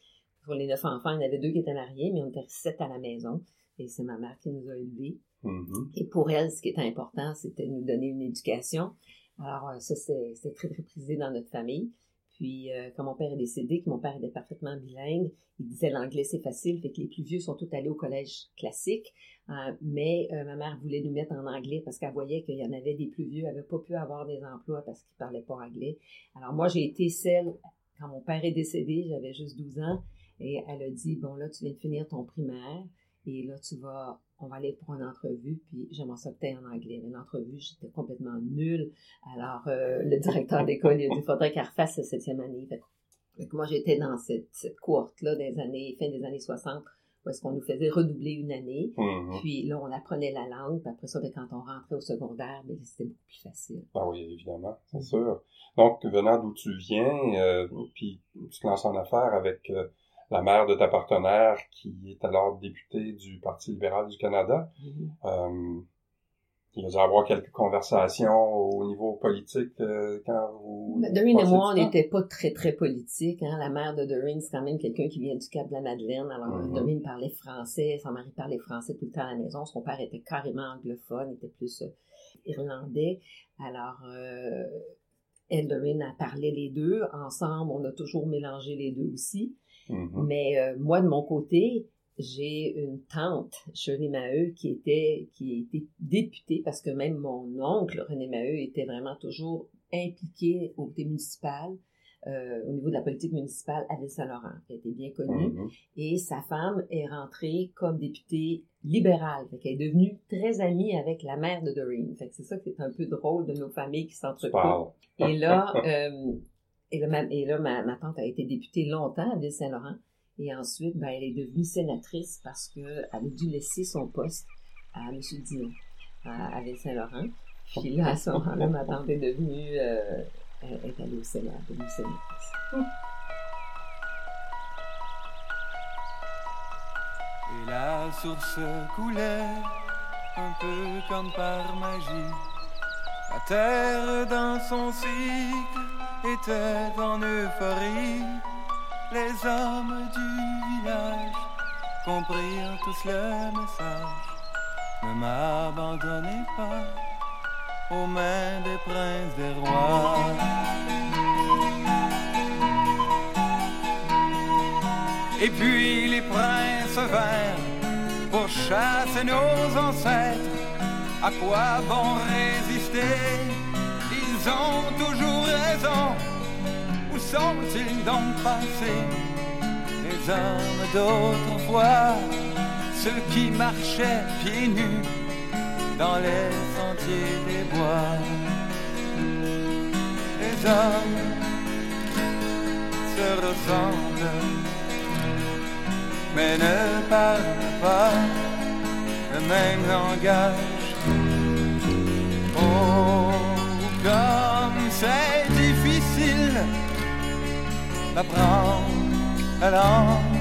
pour les neuf enfants, il y en avait deux qui étaient mariés, mais on était sept à la maison. Et c'est ma mère qui nous a élevés. Mhm. Et pour elle, ce qui était important, c'était de nous donner une éducation. Alors, euh, ça, c'est c'est très, très prisé dans notre famille. Puis, euh, quand mon père est décédé, que mon père était parfaitement bilingue, il disait l'anglais, c'est facile, fait que les plus vieux sont tous allés au collège classique. Euh, mais euh, ma mère voulait nous mettre en anglais parce qu'elle voyait qu'il y en avait des plus vieux, qui n'avaient pas pu avoir des emplois parce qu'ils parlaient pas anglais. Alors, moi, j'ai été celle, quand mon père est décédé, j'avais juste 12 ans, et elle a dit, bon, là, tu viens de finir ton primaire, et là, tu vas, on va aller pour une entrevue, puis j'aimerais ça que en anglais. Mais l'entrevue, j'étais complètement nulle. Alors, euh, le directeur d'école, il a dit, il faudrait qu'elle refasse sa septième année. Fait, que- fait que moi, j'étais dans cette, cette cohorte-là des années, fin des années 60, où est-ce qu'on nous faisait redoubler une année. Mhm. Puis là, on apprenait la langue, puis après ça, ben, quand on rentrait au secondaire, ben, c'était beaucoup plus facile. Ah oui, évidemment, c'est sûr. Donc, venant d'où tu viens, euh, puis tu te lances en affaires avec euh, la mère de ta partenaire qui est alors députée du Parti libéral du Canada. Euh, il y a dû avoir quelques conversations au niveau politique euh, quand vous... Ben, Doreen et moi, on n'était pas très, très politique. Hein. La mère de Doreen, c'est quand même quelqu'un qui vient du Cap de la Madeleine. Alors, Mhm. Doreen parlait français, son mari parlait français tout le temps à la maison. Son père était carrément anglophone, était plus euh, irlandais. Alors, euh, elle, Doreen, a parlé les deux. Ensemble, on a toujours mélangé les deux aussi. Mhm. Mais euh, moi, de mon côté, j'ai une tante, Shirley Maheu, qui était, qui était députée, parce que même mon oncle, René Maheu, était vraiment toujours impliqué au côté municipal, euh, au niveau de la politique municipale à Ville-Saint-Laurent, qui était bien connue. Mhm. Et sa femme est rentrée comme députée libérale. Fait qu'elle est devenue très amie avec la mère de Doreen. Fait c'est ça qui est un peu drôle de nos familles qui s'entrecoupent. Et là, euh, et là, ma, tante a été députée longtemps à Ville-Saint-Laurent. Et ensuite, ben, elle est devenue sénatrice parce qu'elle a dû laisser son poste à M. Dion à, Ville-Saint-Laurent. Puis là, à ce moment-là, ma tante est devenue, euh, est allée au Sénat, devenue sénatrice. Et la source coulait un peu comme par magie. La terre dans son cycle était en euphorie. Les hommes du village comprirent tous le message. Ne m'abandonnez pas aux mains des princes des rois. Et puis les princes vinrent pour chasser nos ancêtres. À quoi bon résister? Ils ont toujours raison. Où sont-ils donc passés Les hommes d'autrefois, ceux qui marchaient pieds nus dans les sentiers des bois. Les hommes se ressemblent mais ne parlent pas le même langage. Oh, c'est difficile d'apprendre la langue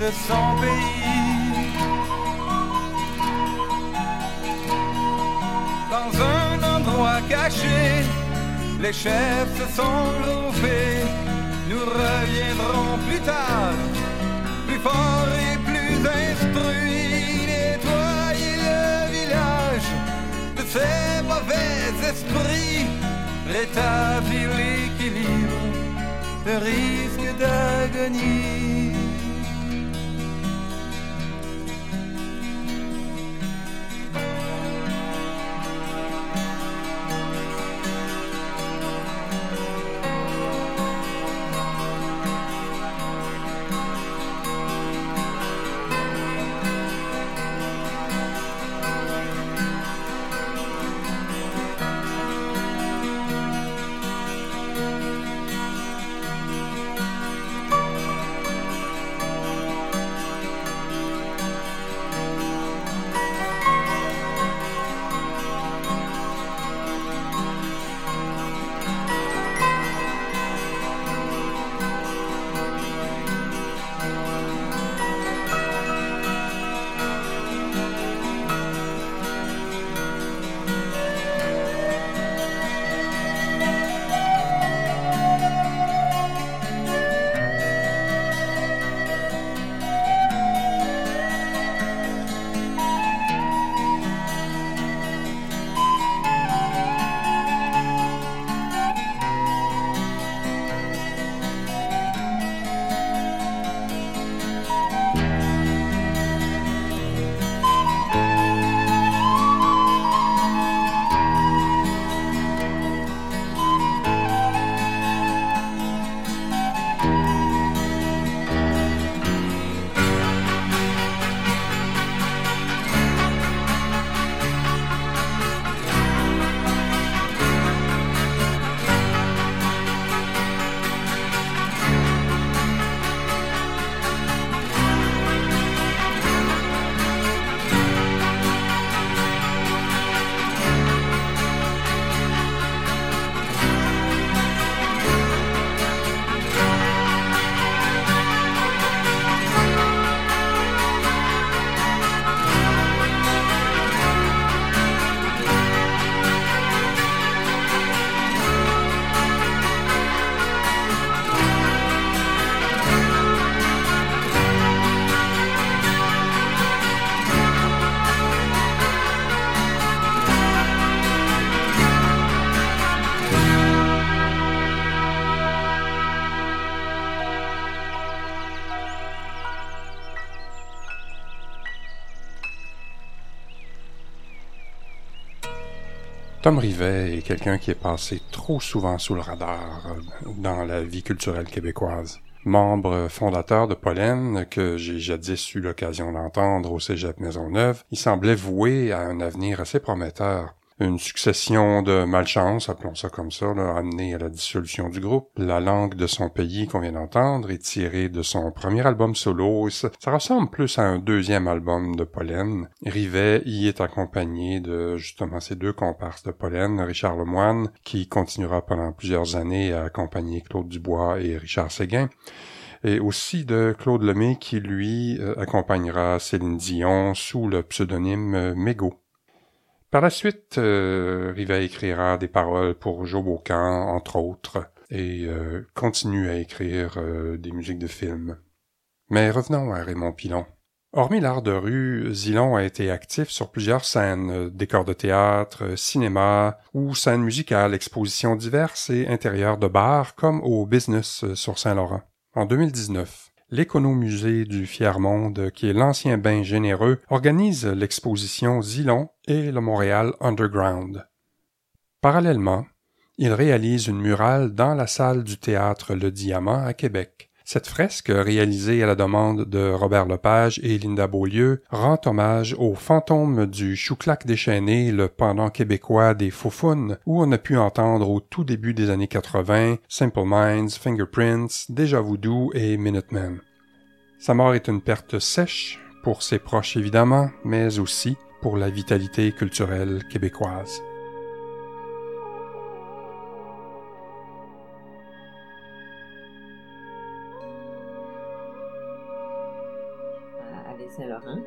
de son pays. Dans un endroit caché, les chefs se sont levés. Nous reviendrons plus tard, plus fort et plus instruits. Nettoyer le village de ces mauvais esprits rétablir l'équilibre de risque d'agonie. Rivet est quelqu'un qui est passé trop souvent sous le radar euh, dans la vie culturelle québécoise. Membre fondateur de Pollen, que j'ai jadis eu l'occasion d'entendre au Cégep Maisonneuve, il semblait voué à un avenir assez prometteur. Une succession de malchance, appelons ça comme ça, l'a amené à la dissolution du groupe. La langue de son pays qu'on vient d'entendre est tirée de son premier album solo. Ça, ressemble plus à un deuxième album de Pollen. Rivet y est accompagné de justement ces deux comparses de Pollen, Richard Lemoine, qui continuera pendant plusieurs années à accompagner Claude Dubois et Richard Séguin et aussi de Claude Lemay qui lui euh, accompagnera Céline Dion sous le pseudonyme Mégo. Par la suite, euh, Rivet écrira des paroles pour Joe Bocan, entre autres, et euh, continue à écrire euh, des musiques de films. Mais revenons à Raymond Pilon. Hormis l'art de rue, Zilon a été actif sur plusieurs scènes, euh, décors de théâtre, cinéma ou scènes musicales, expositions diverses et intérieurs de bars comme au Business sur Saint-Laurent. En 2019, l'Économusée du Fier-Monde, qui est l'ancien bain généreux, organise l'exposition Zilon et le Montréal Underground. Parallèlement, il réalise une murale dans la salle du théâtre Le Diamant à Québec. Cette fresque, réalisée à la demande de Robert Lepage et Linda Beaulieu, rend hommage au fantôme du chouclac déchaîné, le pendant québécois des Faufounes, où on a pu entendre au tout début des années 80 Simple Minds, Fingerprints, Déjà Voodoo et Minutemen. Sa mort est une perte sèche, pour ses proches évidemment, mais aussi pour la vitalité culturelle québécoise. Saint-Laurent.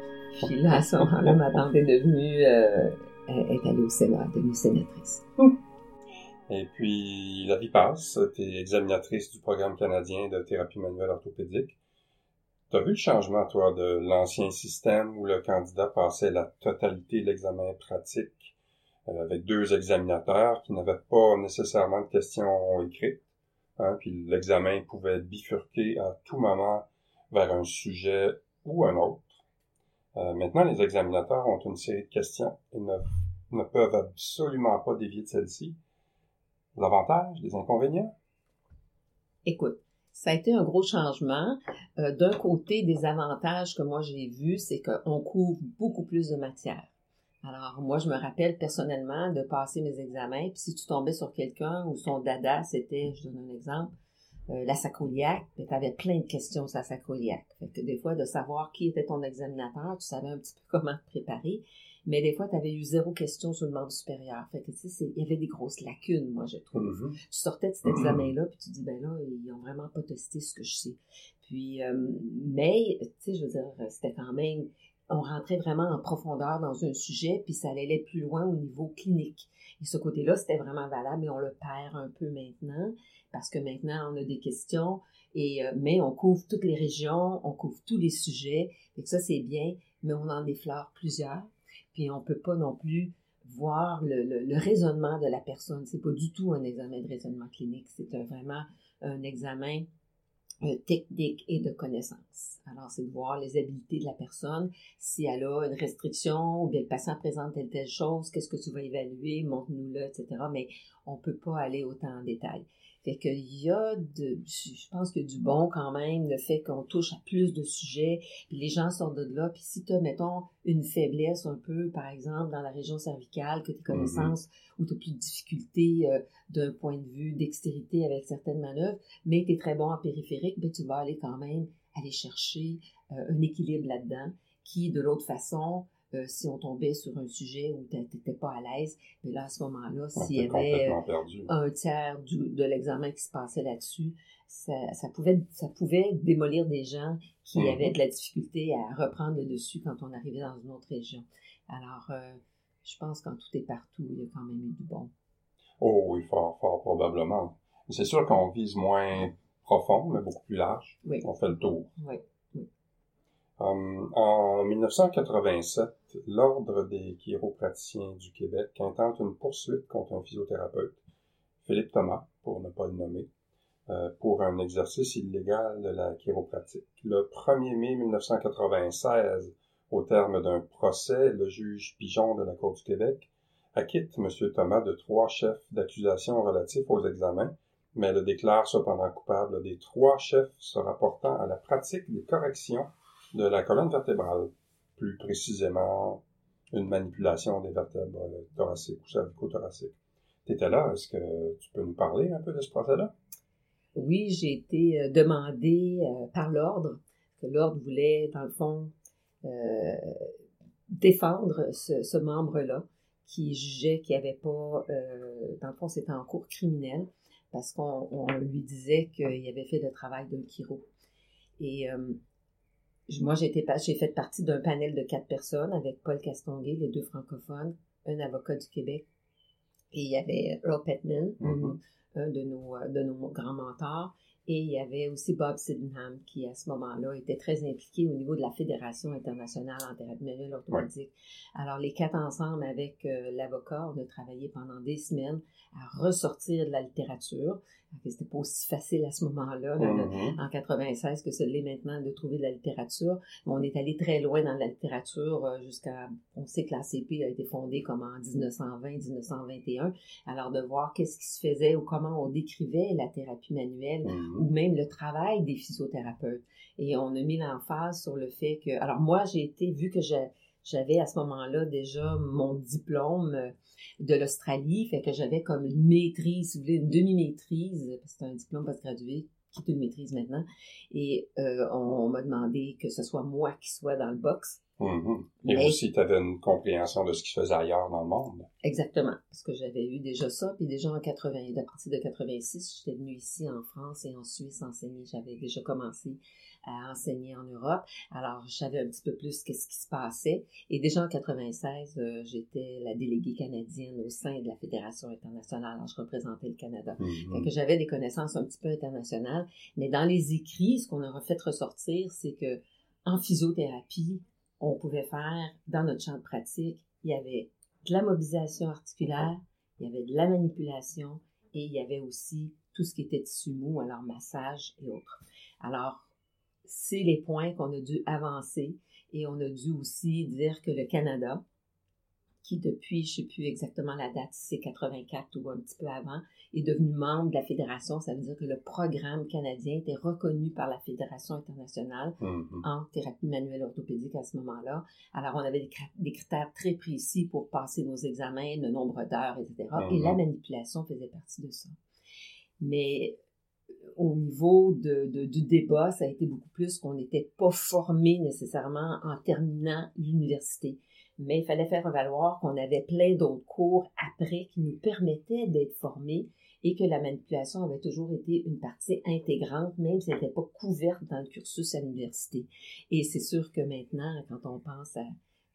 Puis là, à ce moment-là, ma tante est devenue euh, est allée au Sénat, est devenue sénatrice. Et puis, la vie passe. Tu es examinatrice du programme canadien de thérapie manuelle orthopédique. Tu as vu le changement, toi, de l'ancien système où le candidat passait la totalité de l'examen pratique euh, avec deux examinateurs qui n'avaient pas nécessairement de questions écrites. Hein, puis l'examen pouvait bifurquer à tout moment vers un sujet ou un autre. Euh, maintenant, les examinateurs ont une série de questions et ne, peuvent absolument pas dévier de celle-ci. L'avantage, les inconvénients? Écoute, ça a été un gros changement. Euh, D'un côté, des avantages que moi j'ai vus, c'est qu'on couvre beaucoup plus de matière. Alors, moi, je me rappelle personnellement de passer mes examens, puis si tu tombais sur quelqu'un où son dada, c'était, je donne un exemple, euh, la sacoliaque, tu avais plein de questions sur la sacoliaque. Fait que des fois, de savoir qui était ton examinateur, tu savais un petit peu comment te préparer, mais des fois, tu avais eu zéro question sur le membre supérieur. Fait que, tu sais, il y avait des grosses lacunes, moi, je trouve. Mhm. Tu sortais de cet examen-là, puis tu dis, ben là, ils ont vraiment pas testé ce que je sais. Puis, euh, mais, tu sais, je veux dire, c'était quand même, on rentrait vraiment en profondeur dans un sujet, puis ça allait plus loin au niveau clinique. Et ce côté-là, c'était vraiment valable, mais on le perd un peu maintenant, parce que maintenant, on a des questions, et, euh, mais on couvre toutes les régions, on couvre tous les sujets, et ça, c'est bien, mais on en effleure plusieurs, puis on peut pas non plus voir le, raisonnement de la personne. C'est pas du tout un examen de raisonnement clinique, c'est vraiment un examen euh, technique et de connaissance. Alors, c'est de voir les habiletés de la personne, si elle a une restriction ou bien le patient présente telle telle chose, qu'est-ce que tu vas évaluer, montre-nous-le, etc. Mais on peut pas aller autant en détail. Fait qu'il y a de, je pense a du bon quand même, le fait qu'on touche à plus de sujets, puis les gens sortent de là, puis si tu as, mettons, une faiblesse un peu, par exemple, dans la région cervicale, que tes connaissances, ou tu as plus de difficultés euh, d'un point de vue dextérité avec certaines manœuvres, mais tu es très bon en périphérique, ben, tu vas aller quand même aller chercher euh, un équilibre là-dedans, qui, de l'autre façon, euh, si on tombait sur un sujet où tu n'étais pas à l'aise, mais là, à ce moment-là, s'il y avait un tiers du- de l'examen qui se passait là-dessus, ça, ça pouvait, ça pouvait démolir des gens qui Mhm. avaient de la difficulté à reprendre le dessus quand on arrivait dans une autre région. Alors, euh, je pense qu'en tout et partout, il y a quand même eu du bon. Oh oui, fort, fort probablement. C'est sûr qu'on vise moins profond, mais beaucoup plus large. Oui. On fait le tour. Oui. Hum, en 1987, l'Ordre des chiropraticiens du Québec intente une poursuite contre un physiothérapeute, Philippe Thomas, pour ne pas le nommer, euh, pour un exercice illégal de la chiropratique. Le 1er mai 1996, au terme d'un procès, le juge Pigeon de la Cour du Québec acquitte M. Thomas de trois chefs d'accusation relatifs aux examens, mais le déclare cependant coupable des trois chefs se rapportant à la pratique des corrections de la colonne vertébrale, plus précisément une manipulation des vertèbres thoraciques ou cervico-thoraciques. Tu étais là, est-ce que tu peux nous parler un peu de ce procès-là? Oui, j'ai été euh, demandée euh, par l'ordre, que l'ordre voulait, dans le fond, euh, défendre ce, membre-là, qui jugeait qu'il n'y avait pas, euh, dans le fond, c'était en cours criminel, parce qu'on on lui disait qu'il avait fait le travail d'un chiro. Et euh, moi, j'ai fait partie d'un panel de quatre personnes avec Paul Castonguay, les deux francophones, un avocat du Québec, et il y avait Earl Petman, un- Mhm. un de nos, euh, de nos grands mentors. Et il y avait aussi Bob Sydenham, qui à ce moment-là était très impliqué au niveau de la Fédération internationale en thérapie manuelle orthopédique. Alors les quatre ensemble avec euh, l'avocat, on a travaillé pendant des semaines à ressortir de la littérature. C'était pas aussi facile à ce moment-là, là, Mhm. en 96 que ce l'est maintenant de trouver de la littérature. Mais on est allé très loin dans la littérature euh, jusqu'à, on sait que la CP a été fondée comme en 1920-1921. Alors de voir qu'est-ce qui se faisait ou comment on décrivait la thérapie manuelle Mhm. ou même le travail des physiothérapeutes. Et on a mis l'emphase sur le fait que, alors moi j'ai été, vu que j'ai- j'avais à ce moment-là déjà mon diplôme euh, de l'Australie, fait que j'avais comme une maîtrise, si vous voulez, une demi-maîtrise, parce que c'est un diplôme postgradué qui est une maîtrise maintenant. Et euh, on, on m'a demandé que ce soit moi qui soit dans le box. Mhm. Et Mais- aussi, tu avais une compréhension de ce qui se faisait ailleurs dans le monde. Exactement. Parce que j'avais eu déjà ça, puis déjà en 80, à partir de 86, j'étais venue ici en France et en Suisse enseigner. J'avais déjà commencé à enseigner en Europe. Alors, je savais un petit peu plus qu'est-ce qui se passait. Et déjà en 96, euh, j'étais la déléguée canadienne au sein de la Fédération internationale. Alors, je représentais le Canada. Fait que j'avais des connaissances un petit peu internationales. Mais dans les écrits, ce qu'on a fait ressortir, c'est que en physiothérapie, on pouvait faire, dans notre champ de pratique, il y avait de la mobilisation articulaire, il y avait de la manipulation et il y avait aussi tout ce qui était tissu mou, alors massage et autres. Alors, c'est les points qu'on a dû avancer et on a dû aussi dire que le Canada, qui depuis, je sais plus exactement la date, c'est 84 ou un petit peu avant, est devenu membre de la fédération. Ça veut dire que le programme canadien était reconnu par la Fédération internationale Mhm. en thérapie manuelle orthopédique à ce moment-là. Alors, on avait des, critères très précis pour passer nos examens, le nombre d'heures, etc. Et Mhm. la manipulation faisait partie de ça. Mais au niveau de, du débat, ça a été beaucoup plus qu'on n'était pas formé nécessairement en terminant l'université. Mais il fallait faire valoir qu'on avait plein d'autres cours après qui nous permettaient d'être formés et que la manipulation avait toujours été une partie intégrante, même si elle n'était pas couverte dans le cursus à l'université. Et c'est sûr que maintenant, quand on pense à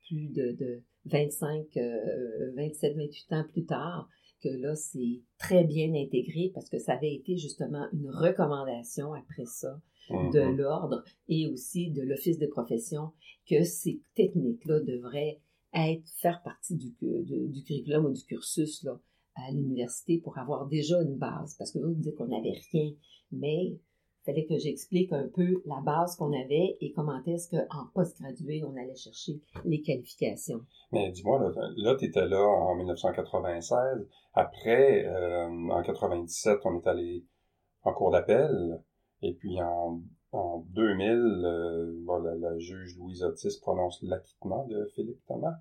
plus de, de 25, euh, 27, 28 ans plus tard, que là, c'est très bien intégré parce que ça avait été justement une recommandation après ça de Mhm. l'ordre et aussi de l'Office des professions que ces techniques-là devraient être, faire partie du, de- du curriculum ou du cursus là, à l'université pour avoir déjà une base. Parce que vous dites qu'on n'avait rien, mais fallait que j'explique un peu la base qu'on avait et comment est-ce qu'en post-gradué, on allait chercher les qualifications. Mais dis-moi, là, là tu étais là en 1996. Après, euh, en 97, on est allé en cours d'appel. Et puis en, en 2000, euh, la, juge Louise Otis prononce l'acquittement de Philippe Thomas.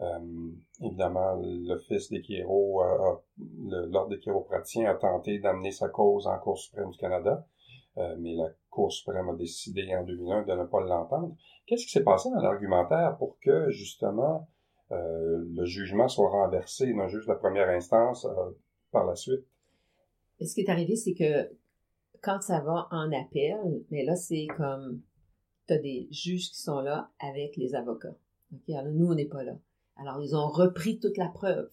Euh, évidemment, l'Office des le- l'Ordre des chiropraticiens a tenté d'amener sa cause en Cour suprême du Canada, euh, mais la Cour suprême a décidé en 2001 de ne pas l'entendre. Qu'est-ce qui s'est passé dans l'argumentaire pour que, justement, euh, le jugement soit renversé d'un juge de la première instance euh, par la suite? Ce qui est arrivé, c'est que quand ça va en appel, mais là, c'est comme, tu as des juges qui sont là avec les avocats. OK? Alors, nous, on n'est pas là. Alors, ils ont repris toute la preuve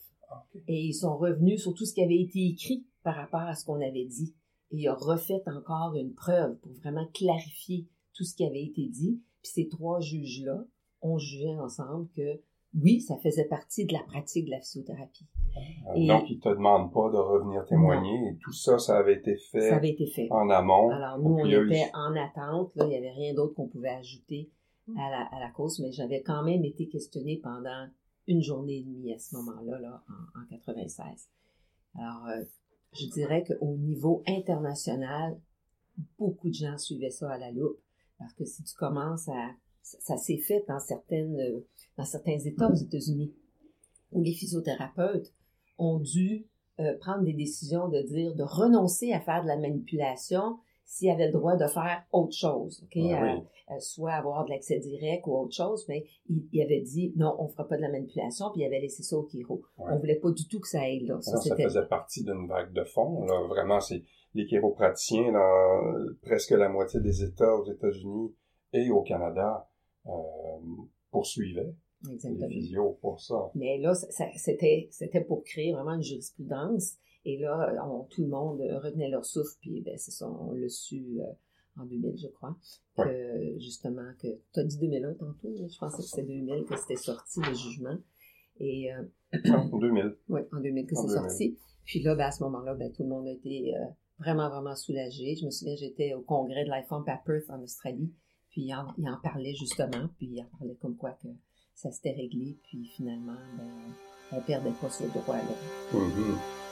et ils sont revenus sur tout ce qui avait été écrit par rapport à ce qu'on avait dit. Et ils ont refait encore une preuve pour vraiment clarifier tout ce qui avait été dit. Puis ces trois juges-là ont jugé ensemble que oui, ça faisait partie de la pratique de la physiothérapie. Euh, Et- Donc, ils te demandent pas de revenir témoigner. Et tout ça, ça avait été fait Ça avait été fait. en amont. Alors, nous, on il a eu- était en attente. Là, il n'y avait rien d'autre qu'on pouvait ajouter à la, à la cause, mais j'avais quand même été questionnée pendant une journée et demie à ce moment-là, là, en, en 96. Alors, euh, je dirais qu'au niveau international, beaucoup de gens suivaient ça à la loupe, parce que si tu commences à... Ça, s'est fait dans, certaines, euh, dans certains États aux États-Unis, où les physiothérapeutes ont dû euh, prendre des décisions de dire, de renoncer à faire de la manipulation s'ils avaient le droit de faire autre chose, ok? Euh, oui. euh, soit avoir de l'accès direct ou autre chose, mais il, il avait dit non, on fera pas de la manipulation, puis il avait laissé ça au chiro. Ouais. On voulait pas du tout que ça aille là. Ça, ça faisait partie d'une vague de fond. Là. Vraiment, c'est les chiropraticiens dans presque la moitié des États aux États-Unis et au Canada euh, poursuivaient les exactement. physios pour ça. Mais là, c'était pour créer vraiment une jurisprudence. Et là, on- tout le monde retenait leur souffle, puis ben, c'est ça, on l'a su euh, en 2000, je crois. Que, justement, que tu as dit 2001 tantôt, je pensais que c'était 2000 que c'était sorti le jugement. Et euh, En 2000. Oui, en 2000 que c'est 2000. sorti. Puis là, ben, à ce moment-là, ben, tout le monde a été euh, vraiment, vraiment soulagé. Je me souviens, j'étais au congrès de l'IFOMP à Perth, en Australie. Puis il en, il en parlait justement. Puis il en parlait comme quoi que ça s'était réglé. Puis finalement, ben, on perdait pas ce droit-là. Mhm. I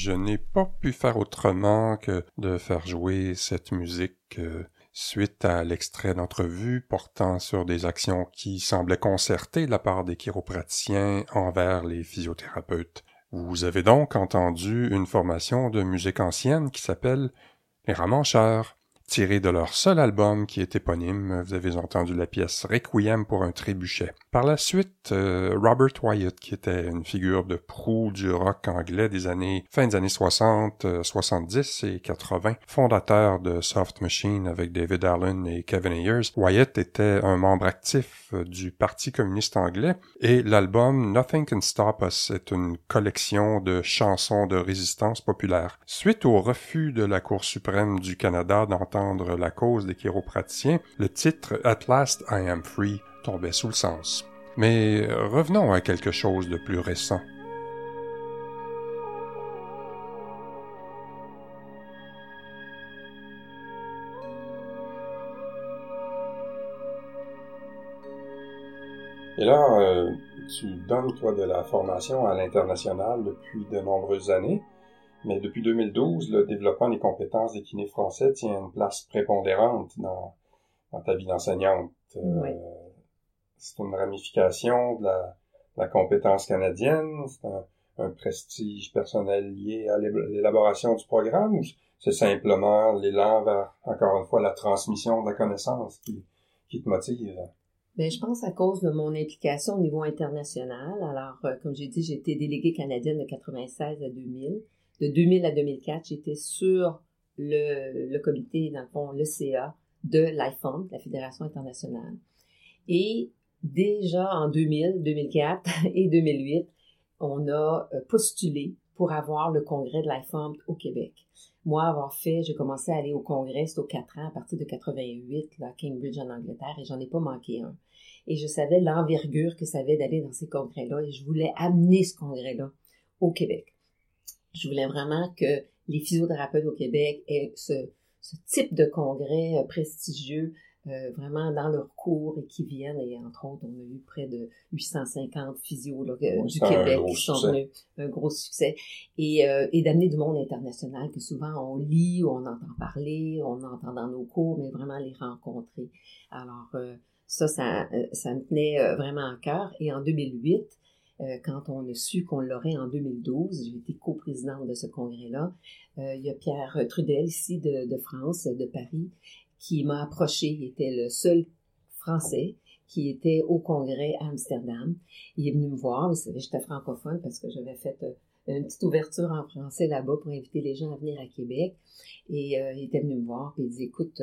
je n'ai pas pu faire autrement que de faire jouer cette musique euh, suite à l'extrait d'entrevue portant sur des actions qui semblaient concertées de la part des chiropraticiens envers les physiothérapeutes. Vous avez donc entendu une formation de musique ancienne qui s'appelle Les Ramancheurs. Tiré de leur seul album qui est éponyme. Vous avez entendu la pièce Requiem pour un trébuchet. Par la suite, euh, Robert Wyatt, qui était une figure de proue du rock anglais des années fin des années 60, euh, 70 et 80, fondateur de Soft Machine avec David Allen et Kevin Ayers. Wyatt était un membre actif euh, du Parti communiste anglais et l'album Nothing Can Stop Us est une collection de chansons de résistance populaire. Suite au refus de la Cour suprême du Canada d'entendre la cause des chiropraticiens, le titre At Last I Am Free tombait sous le sens. Mais revenons à quelque chose de plus récent. Et là, euh, tu donnes, toi, de la formation à l'international depuis de nombreuses années, mais depuis 2012, le développement des compétences des kinés français tient une place prépondérante dans, dans ta vie d'enseignante. Euh, Oui. C'est une ramification de la, de la compétence canadienne, c'est un, un prestige personnel lié à l'é- l'élaboration du programme, ou c'est simplement l'élan vers, encore une fois, la transmission de la connaissance qui, qui te motive? Ben, je pense à cause de mon implication au niveau international. Alors, euh, comme j'ai dit, j'étais déléguée canadienne de 96 à 2000. De 2000 à 2004, j'étais sur le, comité, dans le fond, le CA de l'IFOM, la Fédération internationale. Et déjà en 2000, 2004 et 2008, on a euh, postulé pour avoir le congrès de l'IFOM au Québec. Moi, avoir fait, j'ai commencé à aller au congrès, c'était aux 4 ans, à partir de 88, là, à Cambridge en Angleterre, et j'en ai pas manqué un. Et je savais l'envergure que ça avait d'aller dans ces congrès-là, et je voulais amener ce congrès-là au Québec. Je voulais vraiment que les physiothérapeutes au Québec aient ce, ce type de congrès euh, prestigieux euh, vraiment dans leur cours et qui viennent. Et entre autres, on a eu près de 850 physios là, euh, du Québec qui sont succès. venus. Un gros succès. Et, euh, et d'amener du monde international que souvent on lit, on entend parler, on entend dans nos cours, mais vraiment les rencontrer. Alors, euh, ça, ça, euh, ça me tenait vraiment à cœur. Et en 2008, euh, quand on a su qu'on l'aurait en 2012, j'ai été coprésidente de ce congrès-là. Euh, il y a Pierre Trudel ici de, France, de Paris, qui m'a approché. Il était le seul Français qui était au congrès à Amsterdam. Il est venu me voir, vous savez, j'étais francophone parce que j'avais fait euh, une petite ouverture en français là-bas pour inviter les gens à venir à Québec. Et il était venu me voir, puis il dit, écoute,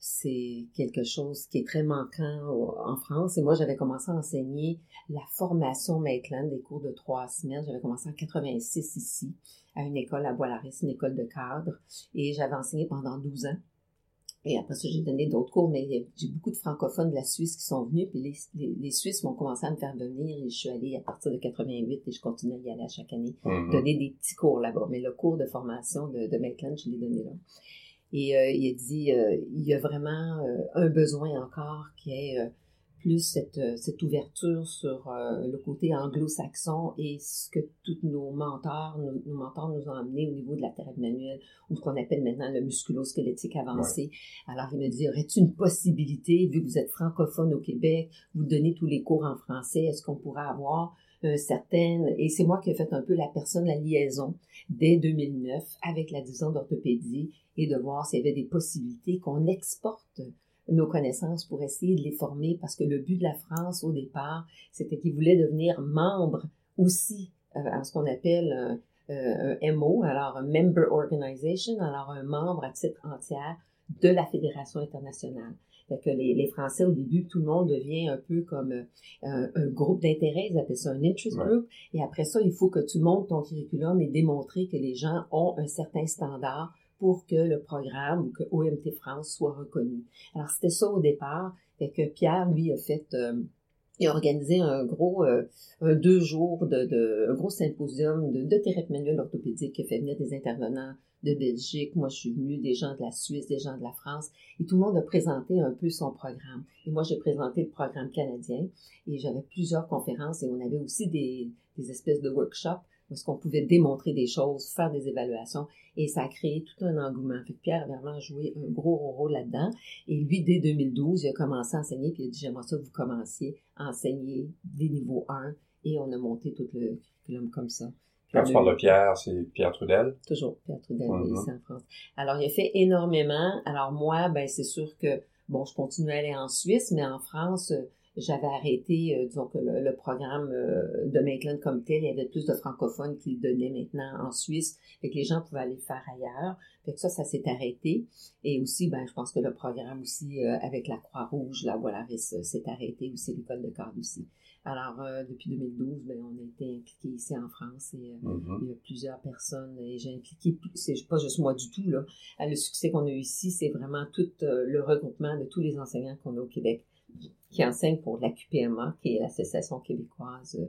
c'est quelque chose qui est très manquant au- en France. Et moi, j'avais commencé à enseigner la formation Maitland, des cours de trois semaines. J'avais commencé en 86 ici, à une école à Bois-Laris, une école de cadre. Et j'avais enseigné pendant 12 ans. Et après ça, j'ai donné d'autres cours, mais j'ai beaucoup de francophones de la Suisse qui sont venus, puis les, les, les Suisses m'ont commencé à me faire venir, et je suis allée à partir de 88, et je continue à y aller à chaque année Mhm. donner des petits cours là-bas. Mais le cours de formation de, de Maitland, je l'ai donné là. Et euh, il a dit, euh, il y a vraiment euh, un besoin encore qui est plus cette, cette ouverture sur le côté anglo-saxon et ce que tous nos mentors, nos, nos mentors nous ont amené au niveau de la thérapie manuelle ou ce qu'on appelle maintenant le musculo-squelettique avancé. Alors il me dit, aurait-il une possibilité, vu que vous êtes francophone au Québec, vous donnez tous les cours en français, est-ce qu'on pourrait avoir euh, certaines, et c'est moi qui ai fait un peu la personne, la liaison dès 2009 avec la division d'orthopédie et de voir s'il y avait des possibilités qu'on exporte nos connaissances pour essayer de les former parce que le but de la France au départ, c'était qu'ils voulaient devenir membres aussi euh, à ce qu'on appelle euh, euh, un MO, alors un Member Organization, alors un membre à titre entière de la Fédération internationale. Fait que les, les Français, au début, tout le monde devient un peu comme euh, un, groupe d'intérêt, ils appellent ça un interest Ouais. group, et après ça, il faut que tu montes ton curriculum et démontrer que les gens ont un certain standard pour que le programme ou que OMT France soit reconnu. Alors, c'était ça au départ. Fait que Pierre, lui, a fait... euh, il a organisé un gros euh, deux jours de, de un gros symposium de, de thérapie manuelle orthopédique qui fait venir des intervenants de Belgique. Moi, je suis venue des gens de la Suisse, des gens de la France. Et tout le monde a présenté un peu son programme. Et moi, j'ai présenté le programme canadien. Et j'avais plusieurs conférences et on avait aussi des, des espèces de workshops où est-ce qu'on pouvait démontrer des choses, faire des évaluations. Et ça a créé tout un engouement. Fait que Pierre a vraiment joué un gros rôle là-dedans. Et lui, dès 2012, il a commencé à enseigner, puis il a dit, j'aimerais ça que vous commenciez à enseigner des niveaux 1. Et on a monté tout le curriculum comme ça. Quand tu parles de Pierre, c'est Pierre Trudel? Toujours Pierre Trudel, Mhm. ici en France. Alors, il a fait énormément. Alors, moi, ben, c'est sûr que, bon, je continue à aller en Suisse, mais en France, j'avais arrêté, euh, disons que le, le programme euh, de Maitland comme tel, il y avait plus de francophones qui le donnaient maintenant en Suisse. Fait que les gens pouvaient aller le faire ailleurs. Fait que ça, ça s'est arrêté. Et aussi, ben, je pense que le programme aussi euh, avec la Croix-Rouge, la Volaris, euh, s'est arrêté aussi, l'école de cadre aussi. Alors, euh, depuis 2012, ben, on a été impliqués ici en France et euh, Mhm. il y a plusieurs personnes et j'ai impliqué, c'est pas juste moi du tout, là. Le succès qu'on a eu ici, c'est vraiment tout le regroupement de tous les enseignants qu'on a au Québec qui enseignent pour la QPMA, qui est l'Association québécoise euh,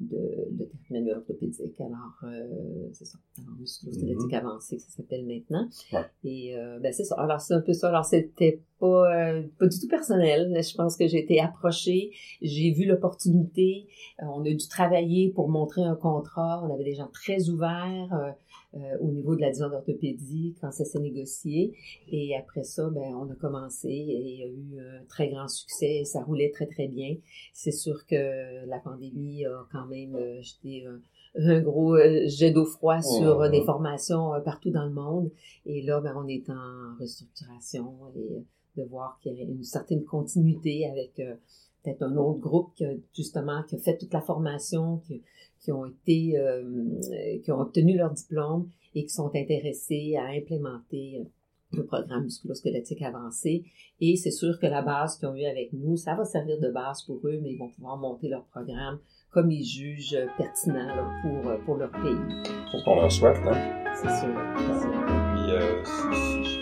de, de manuelle orthopédique. Alors, euh, c'est ça. Alors, musculo-squelettique avancé, ça s'appelle maintenant. Ouais. Et euh, ben, c'est ça. Alors, c'est un peu ça. Alors, c'était pas, euh, pas du tout personnel. Je pense que j'ai été approchée, j'ai vu l'opportunité, euh, on a dû travailler pour montrer un contrat. On avait des gens très ouverts euh, euh, au niveau de la division d'orthopédie quand ça s'est négocié. Et après ça, ben, on a commencé et il y a eu un très grand succès. Ça roulait très, très bien. C'est sûr que la pandémie a quand même jeté un, gros jet d'eau froid sur euh, Mhm. des formations partout dans le monde. Et là, ben, on est en restructuration et de voir qu'il y a une certaine continuité avec euh, peut-être un autre groupe qui a, justement qui a fait toute la formation, qui, qui ont été euh, qui ont obtenu leur diplôme et qui sont intéressés à implémenter euh, le programme musculosquelettique avancé. Et c'est sûr que la base qu'ils ont eue avec nous, ça va servir de base pour eux, mais ils vont pouvoir monter leur programme comme ils jugent pertinent là, pour, pour leur pays. Faut qu'on leur souhaite, hein? C'est sûr. c'est sûr. Puis, euh,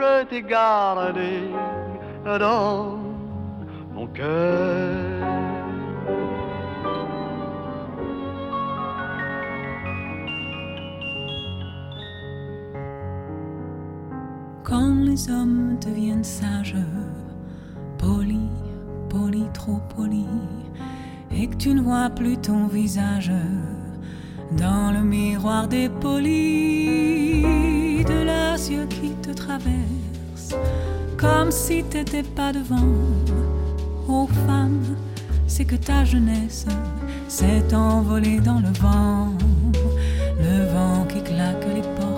je t'ai gardé dans mon cœur. Quand les hommes deviennent sages, polis, polis, trop polis, et que tu ne vois plus ton visage dans le miroir des polis de leurs yeux qui te traversent, comme si t'étais pas devant. Ô femme, c'est que ta jeunesse s'est envolée dans le vent, le vent qui claque les portes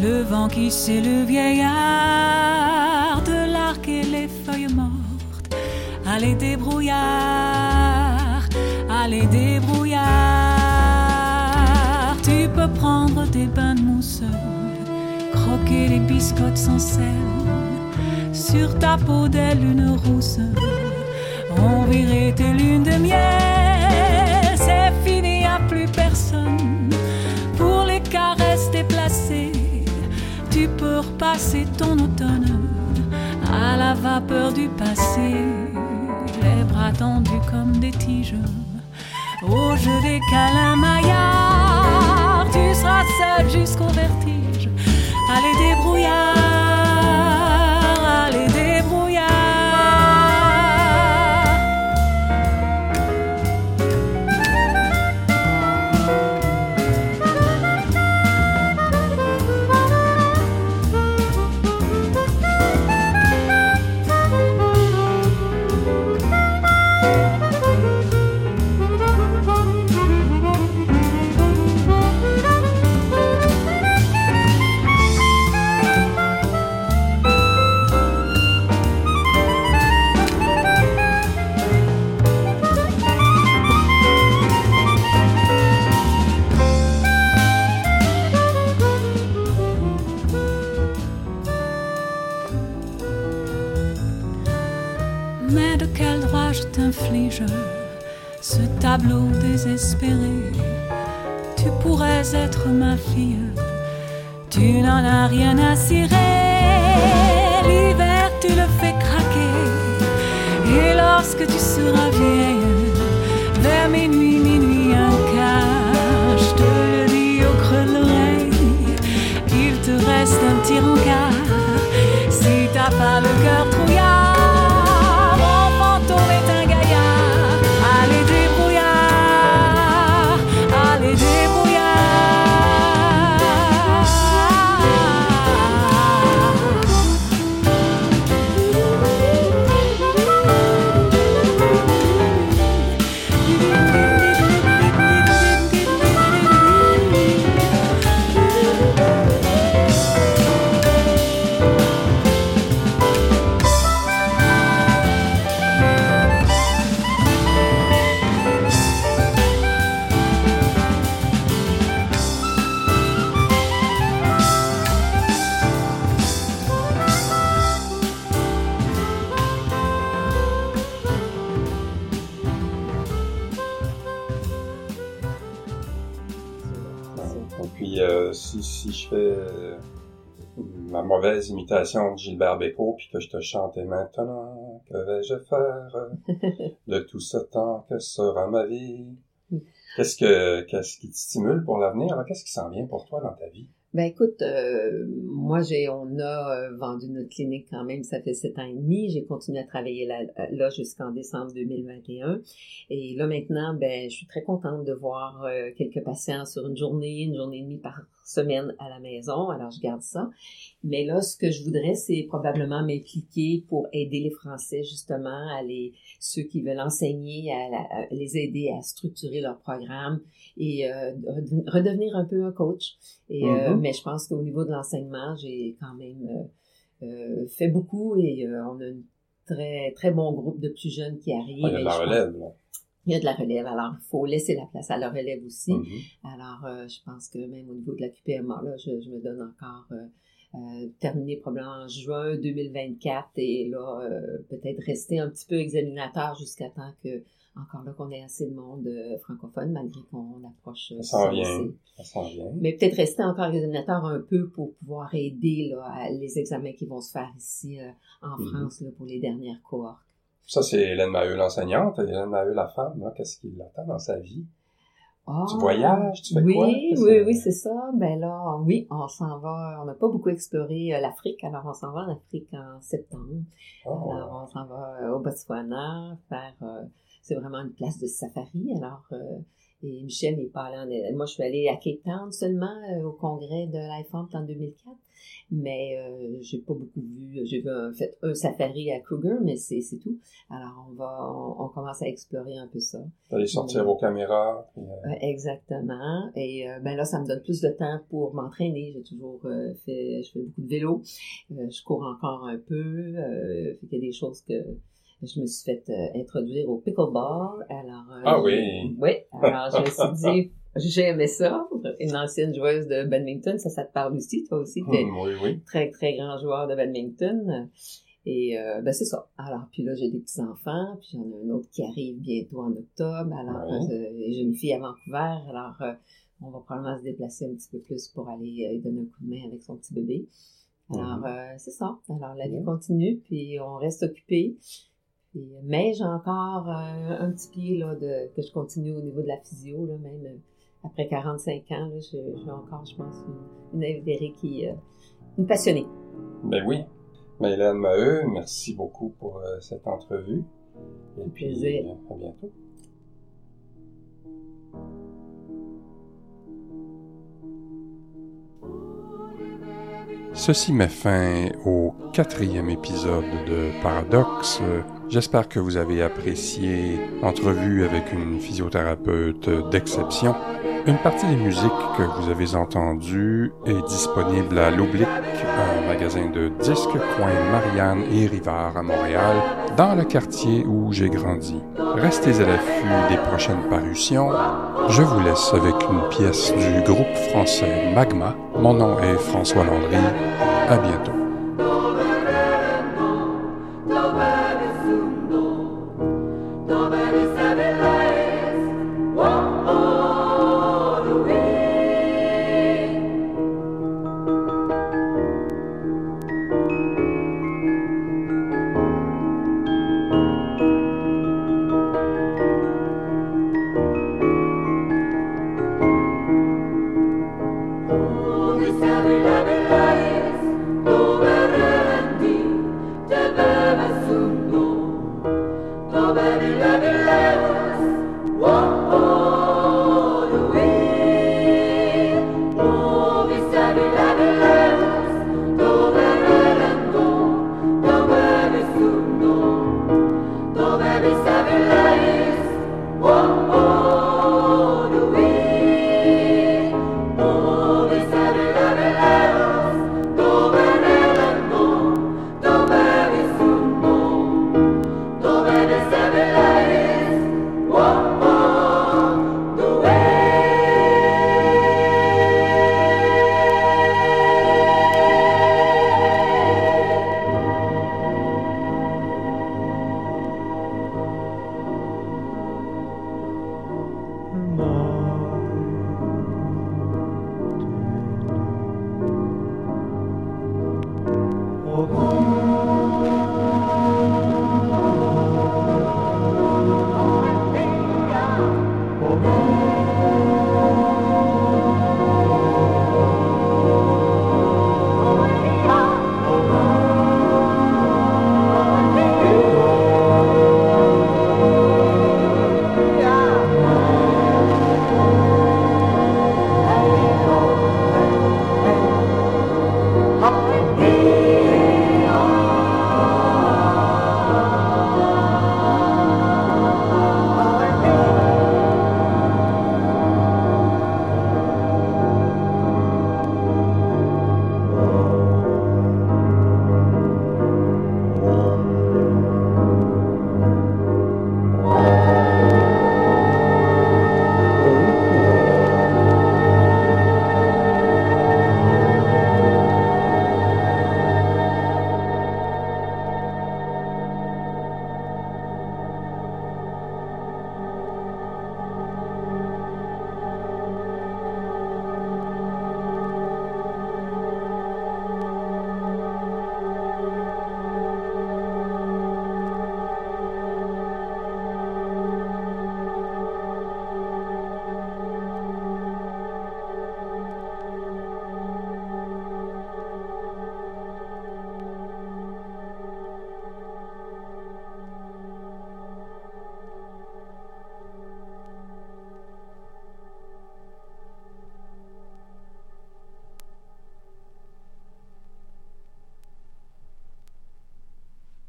le vent qui sait le vieillard de l'arc et les feuilles mortes. Allez débrouillard, allez débrouillard. Prendre des bains de mousse, croquer les biscottes sans sel. Sur ta peau d'aile une rousse, on virait tes lunes de miel. C'est fini, a plus personne pour les caresses déplacées. Tu peux repasser ton automne à la vapeur du passé, les bras tendus comme des tiges. Au jeu des tu seras seul jusqu'au vertige. Allez débrouillard, tableau désespéré. Tu pourrais être ma fille, tu n'en as rien à cirer. L'hiver, tu le fais craquer, et lorsque tu seras vieille, vers minuit, mauvaise imitation de Gilbert Bécaud, puis que je te chante « Et maintenant, que vais-je faire? De tout ce temps que sera ma vie? » Qu'est-ce que qu'est-ce qui te stimule pour l'avenir? Qu'est-ce qui s'en vient pour toi dans ta vie? Ben écoute, euh, moi j'ai on a euh, vendu notre clinique quand même, ça fait sept ans et demi. J'ai continué à travailler là, là jusqu'en décembre 2021. Et là maintenant, ben je suis très contente de voir euh, quelques patients sur une journée, une journée et demie par semaine à la maison. Alors je garde ça. Mais là, ce que je voudrais, c'est probablement m'impliquer pour aider les Français justement à les ceux qui veulent enseigner, à, la- à les aider à structurer leur programme et euh, redevenir- un peu un coach. Et, euh, Mhm. mais je pense qu'au niveau de l'enseignement, j'ai quand même euh, fait beaucoup et on a un très très bon groupe de plus jeunes qui arrivent. De Et la pense- relève, là. Il y a de la relève. Alors, il faut laisser la place à la relève aussi. Mhm. Alors, euh, je pense que même au niveau de la QPMA, là, je, je me donne encore euh, euh, terminer probablement en juin 2024 et là, euh, peut-être rester un petit peu examinateur jusqu'à temps que, encore là, qu'on ait assez de monde euh, francophone, malgré qu'on approche Ça s'en vient. aussi. Ça s'en vient. Mais peut-être rester encore examinateur un peu pour pouvoir aider là, à les examens qui vont se faire ici en Mhm. France là, pour les dernières cohortes. Ça, c'est Hélène Maheu, l'enseignante. Hélène Maheu, la femme, là, qu'est-ce qui l'attend dans sa vie? Ah, Tu voyages? Tu fais oui, quoi? Oui, Qu'est-ce que- oui, c'est ça. Ben là, oui, on s'en va. On n'a pas beaucoup exploré euh, l'Afrique, alors on s'en va en Afrique en septembre. Oh. Alors on s'en va euh, au Botswana faire. euh, c'est vraiment une place de safari. Alors et Michel n'est pas allé. En, moi, je suis allée à Cape Town seulement euh, au congrès de l'IFOMP en 2004, mais euh, j'ai pas beaucoup vu. J'ai vu en fait un safari à Kruger, mais c'est c'est tout. Alors on va, on, on commence à explorer un peu ça. D'aller sortir vos caméras. puis, euh, exactement. Et euh, ben là, ça me donne plus de temps pour m'entraîner. J'ai toujours euh, fait, je fais beaucoup de vélo. Euh, je cours encore un peu. Euh, fait qu'il y a des choses que je me suis fait euh, introduire au pickleball. Alors, euh, Ah oui. Oui. Alors, je me suis dit, j'ai aimé ça. Une ancienne joueuse de badminton, ça, ça te parle aussi. Toi aussi, t'es hum, oui, oui. très, très grand joueur de badminton. Et euh, ben c'est ça. Alors, puis là, j'ai des petits-enfants, puis j'en ai un autre qui arrive bientôt en octobre. Alors, euh, j'ai une fille à Vancouver. Alors, euh, on va probablement se déplacer un petit peu plus pour aller lui donner un coup de main avec son petit bébé. Alors, Mhm. euh, c'est ça. Alors, la vie continue, puis on reste occupé. Mais j'ai encore euh, un petit pied là, de, que je continue au niveau de la physio, là, même euh, après 45 ans. Là, j'ai encore, je pense, une, une qui... euh, une passionnée. Ben oui. Mais Hélène Maheu, merci beaucoup pour euh, cette entrevue. Et puis, plaisir. à bientôt. Ceci met fin au quatrième épisode de Paradoxe. J'espère que vous avez apprécié l'entrevue avec une physiothérapeute d'exception. Une partie des musiques que vous avez entendues est disponible à l'Oblique, un magasin de disques coin Marianne et Rivard à Montréal, dans le quartier où j'ai grandi. Restez à l'affût des prochaines parutions. Je vous laisse avec une pièce du groupe français Magma. Mon nom est François Landry. À bientôt.